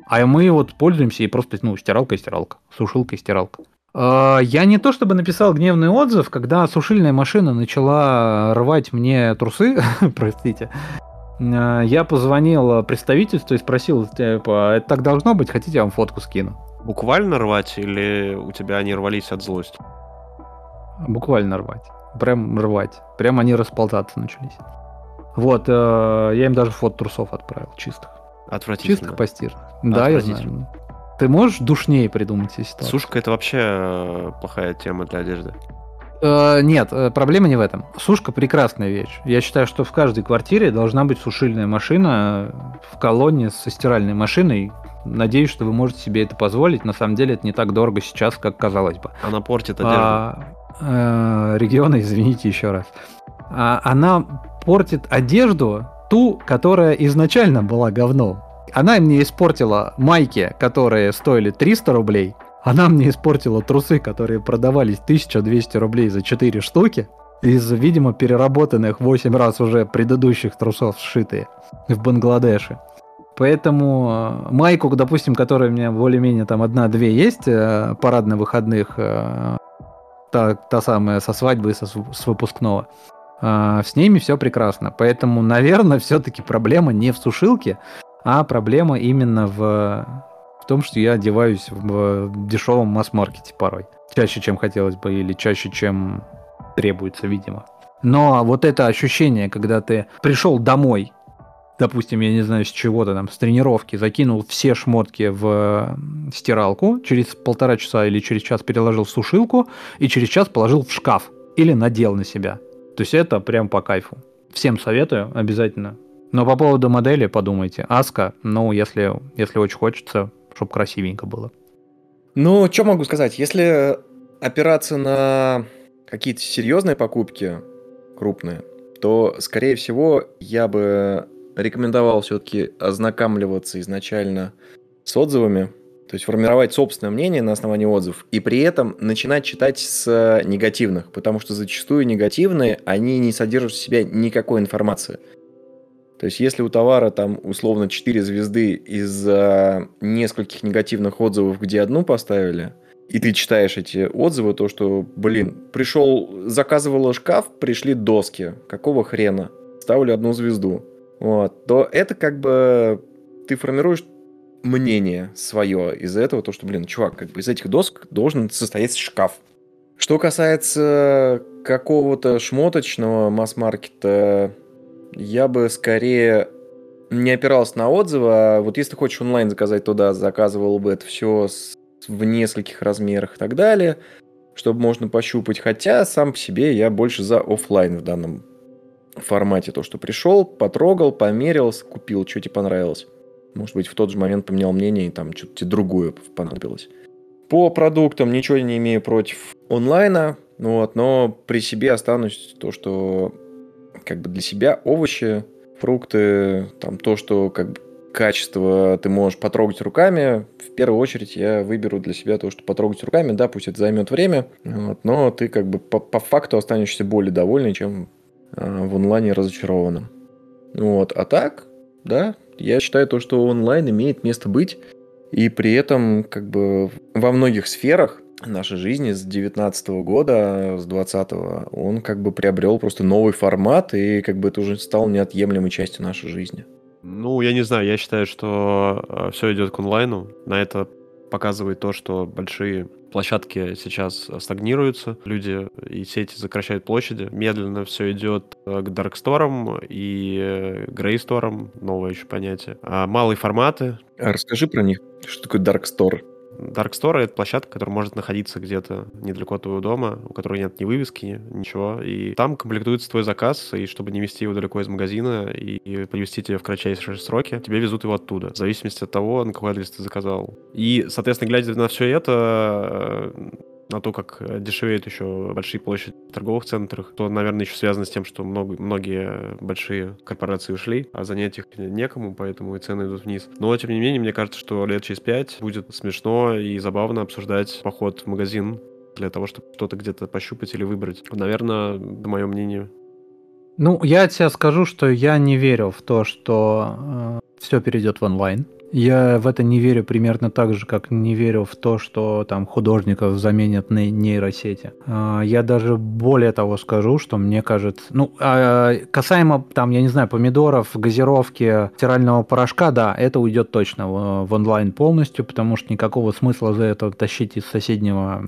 А мы вот пользуемся и просто, ну, стиралка и стиралка, сушилка и стиралка. А, я не то чтобы написал гневный отзыв, когда сушильная машина начала рвать мне трусы, простите, а, я позвонил представительству и спросил, типа, это так должно быть, хотите, я вам фотку скину? Буквально рвать или у тебя они рвались от злости? Буквально рвать. Прям рвать. Прям они расползаться начались. Вот, э, я им даже фото трусов отправил, чистых. Отвратительно. Чистых постир. Да, я знаю. Ты можешь душнее придумать себе ситуацию? Сушка это вообще э, плохая тема для одежды. Э, нет, э, проблема не в этом. Сушка прекрасная вещь. Я считаю, что в каждой квартире должна быть сушильная машина в колонне со стиральной машиной. Надеюсь, что вы можете себе это позволить. На самом деле это не так дорого сейчас, как казалось бы. Она портит одежду. А, э, региона, извините еще раз. А, она портит одежду, ту, которая изначально была говном. Она мне испортила майки, которые стоили 300 рублей. Она мне испортила трусы, которые продавались 1200 рублей за 4 штуки. Из, видимо, переработанных 8 раз уже предыдущих трусов сшитые в Бангладеше. Поэтому э, майку, допустим, которая у меня более-менее там одна-две есть, э, парадно-выходных, э, та, та самая со свадьбы, со, с выпускного, с ними все прекрасно. Поэтому, наверное, все-таки проблема не в сушилке, а проблема именно в, в том, что я одеваюсь в дешевом масс-маркете порой. Чаще, чем хотелось бы, или чаще, чем требуется, видимо. Но вот это ощущение, когда ты пришел домой допустим, я не знаю, с чего-то там, с тренировки, закинул все шмотки в стиралку, через полтора часа или через час переложил в сушилку и через час положил в шкаф или надел на себя. То есть это прям по кайфу. Всем советую обязательно. Но по поводу модели подумайте. Аска, ну, если, если очень хочется, чтобы красивенько было. Ну, что могу сказать? Если опираться на какие-то серьезные покупки, крупные, то, скорее всего, я бы рекомендовал все-таки ознакомливаться изначально с отзывами, то есть формировать собственное мнение на основании отзывов, и при этом начинать читать с негативных, потому что зачастую негативные, они не содержат в себе никакой информации. То есть если у товара там условно 4 звезды из нескольких негативных отзывов, где одну поставили, и ты читаешь эти отзывы, то что, блин, пришел, заказывала шкаф, пришли доски, какого хрена? Ставлю одну звезду вот, то это как бы ты формируешь мнение свое из этого, то, что, блин, чувак, как бы из этих досок должен состоять шкаф. Что касается какого-то шмоточного масс-маркета, я бы скорее не опирался на отзывы, а вот если хочешь онлайн заказать туда, заказывал бы это все в нескольких размерах и так далее, чтобы можно пощупать. Хотя сам по себе я больше за офлайн в данном формате то, что пришел, потрогал, померил, купил, что тебе понравилось. Может быть, в тот же момент поменял мнение и там что-то тебе другое понадобилось. По продуктам ничего не имею против онлайна, вот, но при себе останусь то, что как бы для себя овощи, фрукты, там то, что как бы качество ты можешь потрогать руками, в первую очередь я выберу для себя то, что потрогать руками, да, пусть это займет время, вот, но ты как бы по, по факту останешься более довольный, чем в онлайне разочарованным. Вот. А так, да, я считаю то, что онлайн имеет место быть. И при этом, как бы, во многих сферах нашей жизни с 19 года, с 20 он как бы приобрел просто новый формат, и как бы это уже стало неотъемлемой частью нашей жизни. Ну, я не знаю, я считаю, что все идет к онлайну. На это показывает то, что большие площадки сейчас стагнируются, люди и сети сокращают площади. Медленно все идет к дарксторам и грейсторам, новое еще понятие. А малые форматы. А расскажи про них. Что такое Dark Store? Dark Store — это площадка, которая может находиться где-то недалеко от твоего дома, у которой нет ни вывески, ничего. И там комплектуется твой заказ, и чтобы не везти его далеко из магазина и привезти тебе в кратчайшие сроки, тебе везут его оттуда, в зависимости от того, на какой адрес ты заказал. И, соответственно, глядя на все это, на то, как э, дешевеют еще большие площади в торговых центрах, то, наверное, еще связано с тем, что много, многие большие корпорации ушли, а занять их некому, поэтому и цены идут вниз. Но, тем не менее, мне кажется, что лет через пять будет смешно и забавно обсуждать поход в магазин для того, чтобы что-то где-то пощупать или выбрать. Наверное, мое мнение. Ну, я тебе скажу, что я не верю в то, что э, все перейдет в онлайн. Я в это не верю примерно так же, как не верю в то, что там художников заменят на нейросети. А, я даже более того скажу, что мне кажется... Ну, а, касаемо там, я не знаю, помидоров, газировки, стирального порошка, да, это уйдет точно в онлайн полностью, потому что никакого смысла за это тащить из соседнего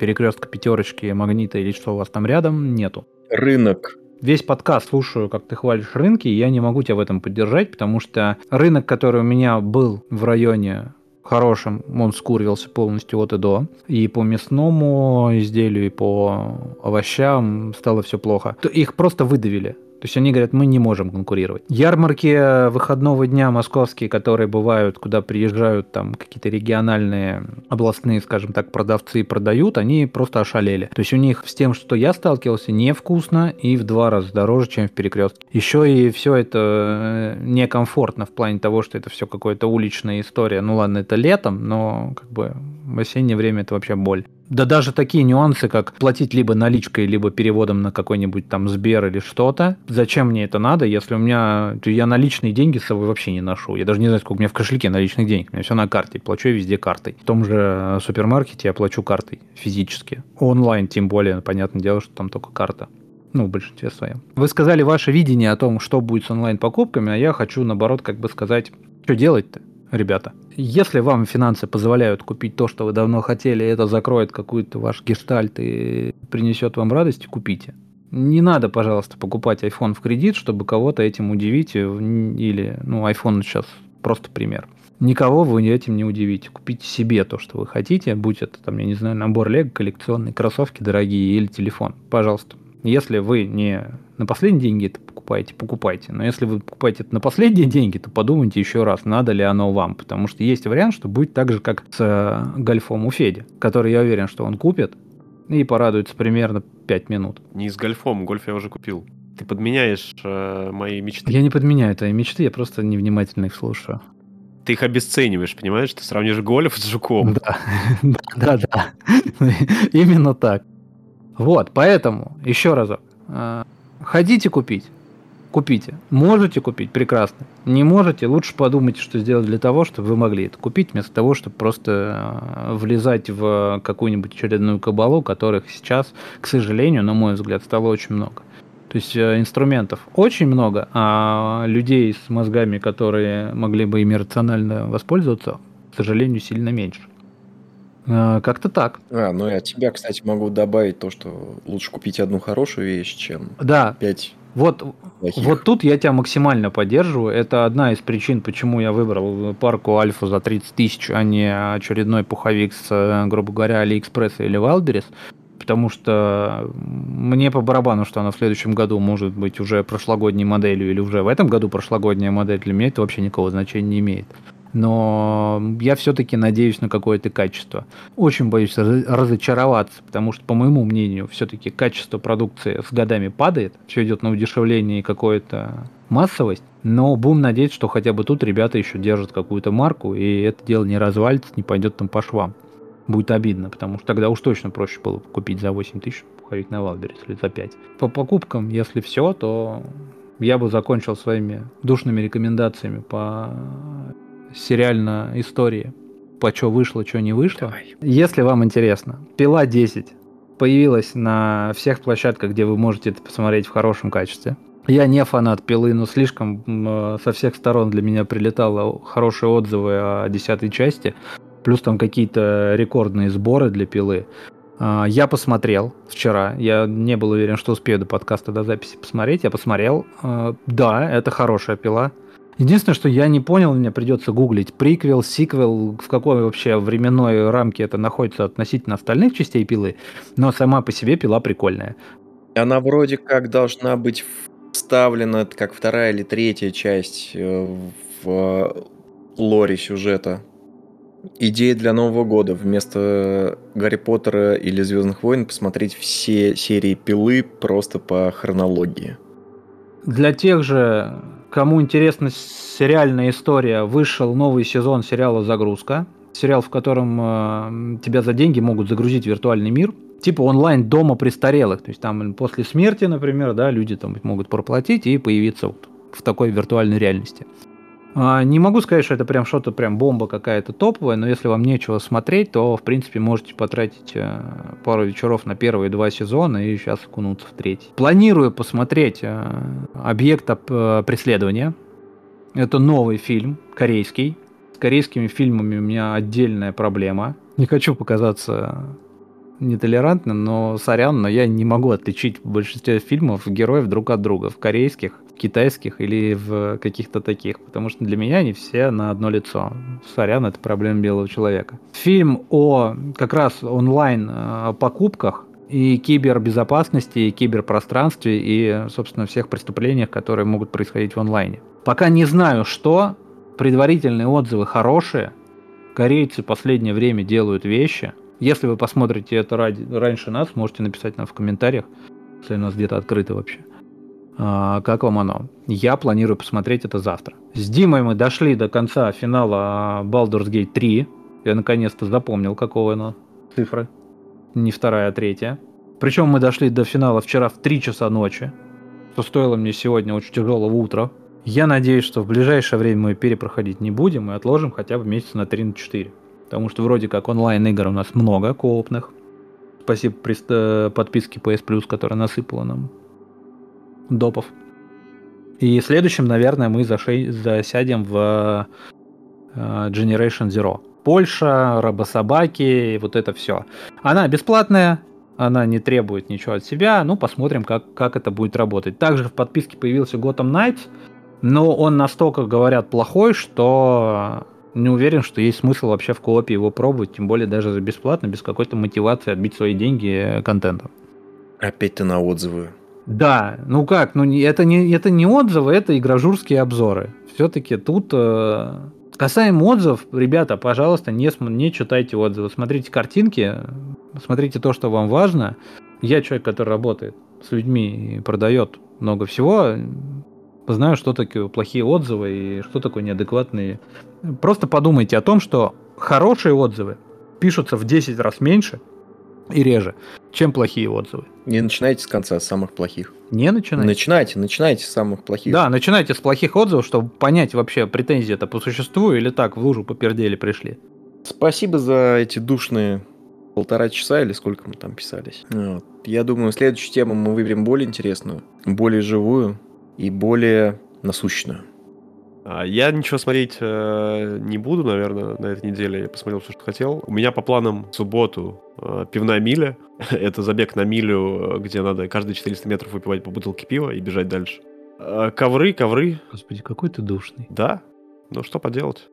перекрестка пятерочки, магнита или что у вас там рядом нету. Рынок весь подкаст слушаю, как ты хвалишь рынки, и я не могу тебя в этом поддержать, потому что рынок, который у меня был в районе хорошим, он скурвился полностью от и до. И по мясному изделию, и по овощам стало все плохо. Их просто выдавили. То есть они говорят, мы не можем конкурировать. Ярмарки выходного дня московские, которые бывают, куда приезжают там какие-то региональные, областные, скажем так, продавцы и продают, они просто ошалели. То есть у них с тем, что я сталкивался, невкусно и в два раза дороже, чем в перекрестке. Еще и все это э, некомфортно в плане того, что это все какая-то уличная история. Ну ладно, это летом, но как бы в осеннее время это вообще боль. Да даже такие нюансы, как платить либо наличкой, либо переводом на какой-нибудь там Сбер или что-то. Зачем мне это надо, если у меня... Я наличные деньги с собой вообще не ношу. Я даже не знаю, сколько у меня в кошельке наличных денег. У меня все на карте. Плачу я везде картой. В том же э, супермаркете я плачу картой физически. Онлайн тем более, понятное дело, что там только карта. Ну, в большинстве своем. Вы сказали ваше видение о том, что будет с онлайн-покупками, а я хочу, наоборот, как бы сказать, что делать-то? Ребята. Если вам финансы позволяют купить то, что вы давно хотели, и это закроет какой-то ваш гештальт и принесет вам радость, купите. Не надо, пожалуйста, покупать iPhone в кредит, чтобы кого-то этим удивить. Или, ну, iPhone сейчас просто пример. Никого вы этим не удивите. Купите себе то, что вы хотите, будь это, там, я не знаю, набор лего, коллекционный, кроссовки дорогие или телефон. Пожалуйста. Если вы не на последние деньги это покупаете, покупайте. Но если вы покупаете это на последние деньги, то подумайте еще раз, надо ли оно вам. Потому что есть вариант, что будет так же, как с э, гольфом у Феди, который я уверен, что он купит и порадуется примерно 5 минут. Не с гольфом, гольф я уже купил. Ты подменяешь э, мои мечты. Я не подменяю твои мечты, я просто невнимательно их слушаю. Ты их обесцениваешь, понимаешь? Ты сравнишь гольф с жуком. Да, да, да. Именно так. Вот, поэтому, еще разок, э, хотите купить, купите. Можете купить, прекрасно. Не можете, лучше подумайте, что сделать для того, чтобы вы могли это купить, вместо того, чтобы просто э, влезать в какую-нибудь очередную кабалу, которых сейчас, к сожалению, на мой взгляд, стало очень много. То есть э, инструментов очень много, а людей с мозгами, которые могли бы ими рационально воспользоваться, к сожалению, сильно меньше. А, как-то так. А, ну и от тебя, кстати, могу добавить то, что лучше купить одну хорошую вещь, чем да. пять вот, вот тут я тебя максимально поддерживаю. Это одна из причин, почему я выбрал парку Альфа за 30 тысяч, а не очередной пуховик с, грубо говоря, Алиэкспресса или Wildberries. Потому что мне по барабану, что она в следующем году может быть уже прошлогодней моделью или уже в этом году прошлогодняя модель, для меня это вообще никакого значения не имеет но я все-таки надеюсь на какое-то качество. Очень боюсь разочароваться, потому что, по моему мнению, все-таки качество продукции с годами падает, все идет на удешевление и какое-то массовость, но будем надеяться, что хотя бы тут ребята еще держат какую-то марку, и это дело не развалится, не пойдет там по швам. Будет обидно, потому что тогда уж точно проще было купить за 8 тысяч пуховик на Wildberries или за 5. По покупкам, если все, то я бы закончил своими душными рекомендациями по сериальной истории. По что вышло, что не вышло. Давай. Если вам интересно, «Пила 10» появилась на всех площадках, где вы можете это посмотреть в хорошем качестве. Я не фанат «Пилы», но слишком э, со всех сторон для меня прилетало хорошие отзывы о десятой части. Плюс там какие-то рекордные сборы для «Пилы». А, Я посмотрел вчера. Я не был уверен, что успею до подкаста, до записи посмотреть. Я посмотрел. А, Да, это хорошая пила. Единственное, что я не понял, мне придется гуглить приквел, сиквел, в какой вообще временной рамке это находится относительно остальных частей пилы, но сама по себе пила прикольная. Она вроде как должна быть вставлена, как вторая или третья часть э, в э, лоре сюжета. Идея для Нового года. Вместо Гарри Поттера или Звездных войн посмотреть все серии пилы просто по хронологии. Для тех же, кому интересна сериальная история, вышел новый сезон сериала «Загрузка». Сериал, в котором э, тебя за деньги могут загрузить в виртуальный мир. Типа онлайн дома престарелых. То есть там после смерти, например, да, люди там могут проплатить и появиться вот в такой виртуальной реальности. А, Не могу сказать, что это прям что-то прям бомба какая-то топовая, но если вам нечего смотреть, то в принципе можете потратить э, пару вечеров на первые два сезона и сейчас окунуться в третий. Планирую посмотреть э, объект э, преследования. Это новый фильм, корейский. С корейскими фильмами у меня отдельная проблема. Не хочу показаться нетолерантным, но сорян, но я не могу отличить в большинстве фильмов героев друг от друга. В корейских, в китайских или в каких-то таких. Потому что для меня они все на одно лицо. Сорян, это проблема белого человека. Фильм о как раз онлайн э, покупках и кибербезопасности, и киберпространстве, и, собственно, всех преступлениях, которые могут происходить в онлайне. Пока не знаю, что. Предварительные отзывы хорошие. Корейцы в последнее время делают вещи. Если вы посмотрите это ради- раньше нас, можете написать нам в комментариях, если у нас где-то открыто вообще. А, как вам оно? Я планирую посмотреть это завтра. С Димой мы дошли до конца финала Baldur's Gate 3. Я наконец-то запомнил, какого оно цифры. Не вторая, а третья. Причем мы дошли до финала вчера в 3 часа ночи, что стоило мне сегодня очень тяжелого утра. Я надеюсь, что в ближайшее время мы перепроходить не будем и отложим хотя бы месяца на 3 на 4. Потому что вроде как онлайн-игр у нас много коопных. Спасибо прист- э, подписке PS Plus, которая насыпала нам допов. И следующим, наверное, мы зашей- засядем в э, Generation Zero. Польша, рабособаки, вот это все. Она бесплатная, она не требует ничего от себя. Ну, посмотрим, как, как это будет работать. Также в подписке появился Gotham Knights, но он настолько, говорят, плохой, что не уверен, что есть смысл вообще в коопе его пробовать, тем более даже за бесплатно, без какой-то мотивации отбить свои деньги контентом. Опять ты на отзывы. Да, ну как, ну это не, это не отзывы, это игрожурские обзоры. Все-таки тут... э, Касаемо отзывов, ребята, пожалуйста, не, не читайте отзывы. Смотрите картинки, смотрите то, что вам важно. Я человек, который работает с людьми и продает много всего. Знаю, что такое плохие отзывы и что такое неадекватные. Просто подумайте о том, что хорошие отзывы пишутся в 10 раз меньше и реже, чем плохие отзывы. Не начинайте с конца, с самых плохих. Не начинайте. Начинайте, начинайте с самых плохих. Да, начинайте с плохих отзывов, чтобы понять вообще, претензии это по существу или так, в лужу попердели пришли. Спасибо за эти душные полтора часа или сколько мы там писались. Вот. Я думаю, следующую тему мы выберем более интересную, более живую и более насущную. А, Я ничего смотреть э, не буду, наверное, на этой неделе. Я посмотрел все, что хотел. У меня по планам в субботу э, пивная миля. Это забег на милю, э, где надо каждые 400 метров выпивать по бутылке пива и бежать дальше. Э, Ковры, ковры, Господи, какой ты душный. да. Ну что поделать?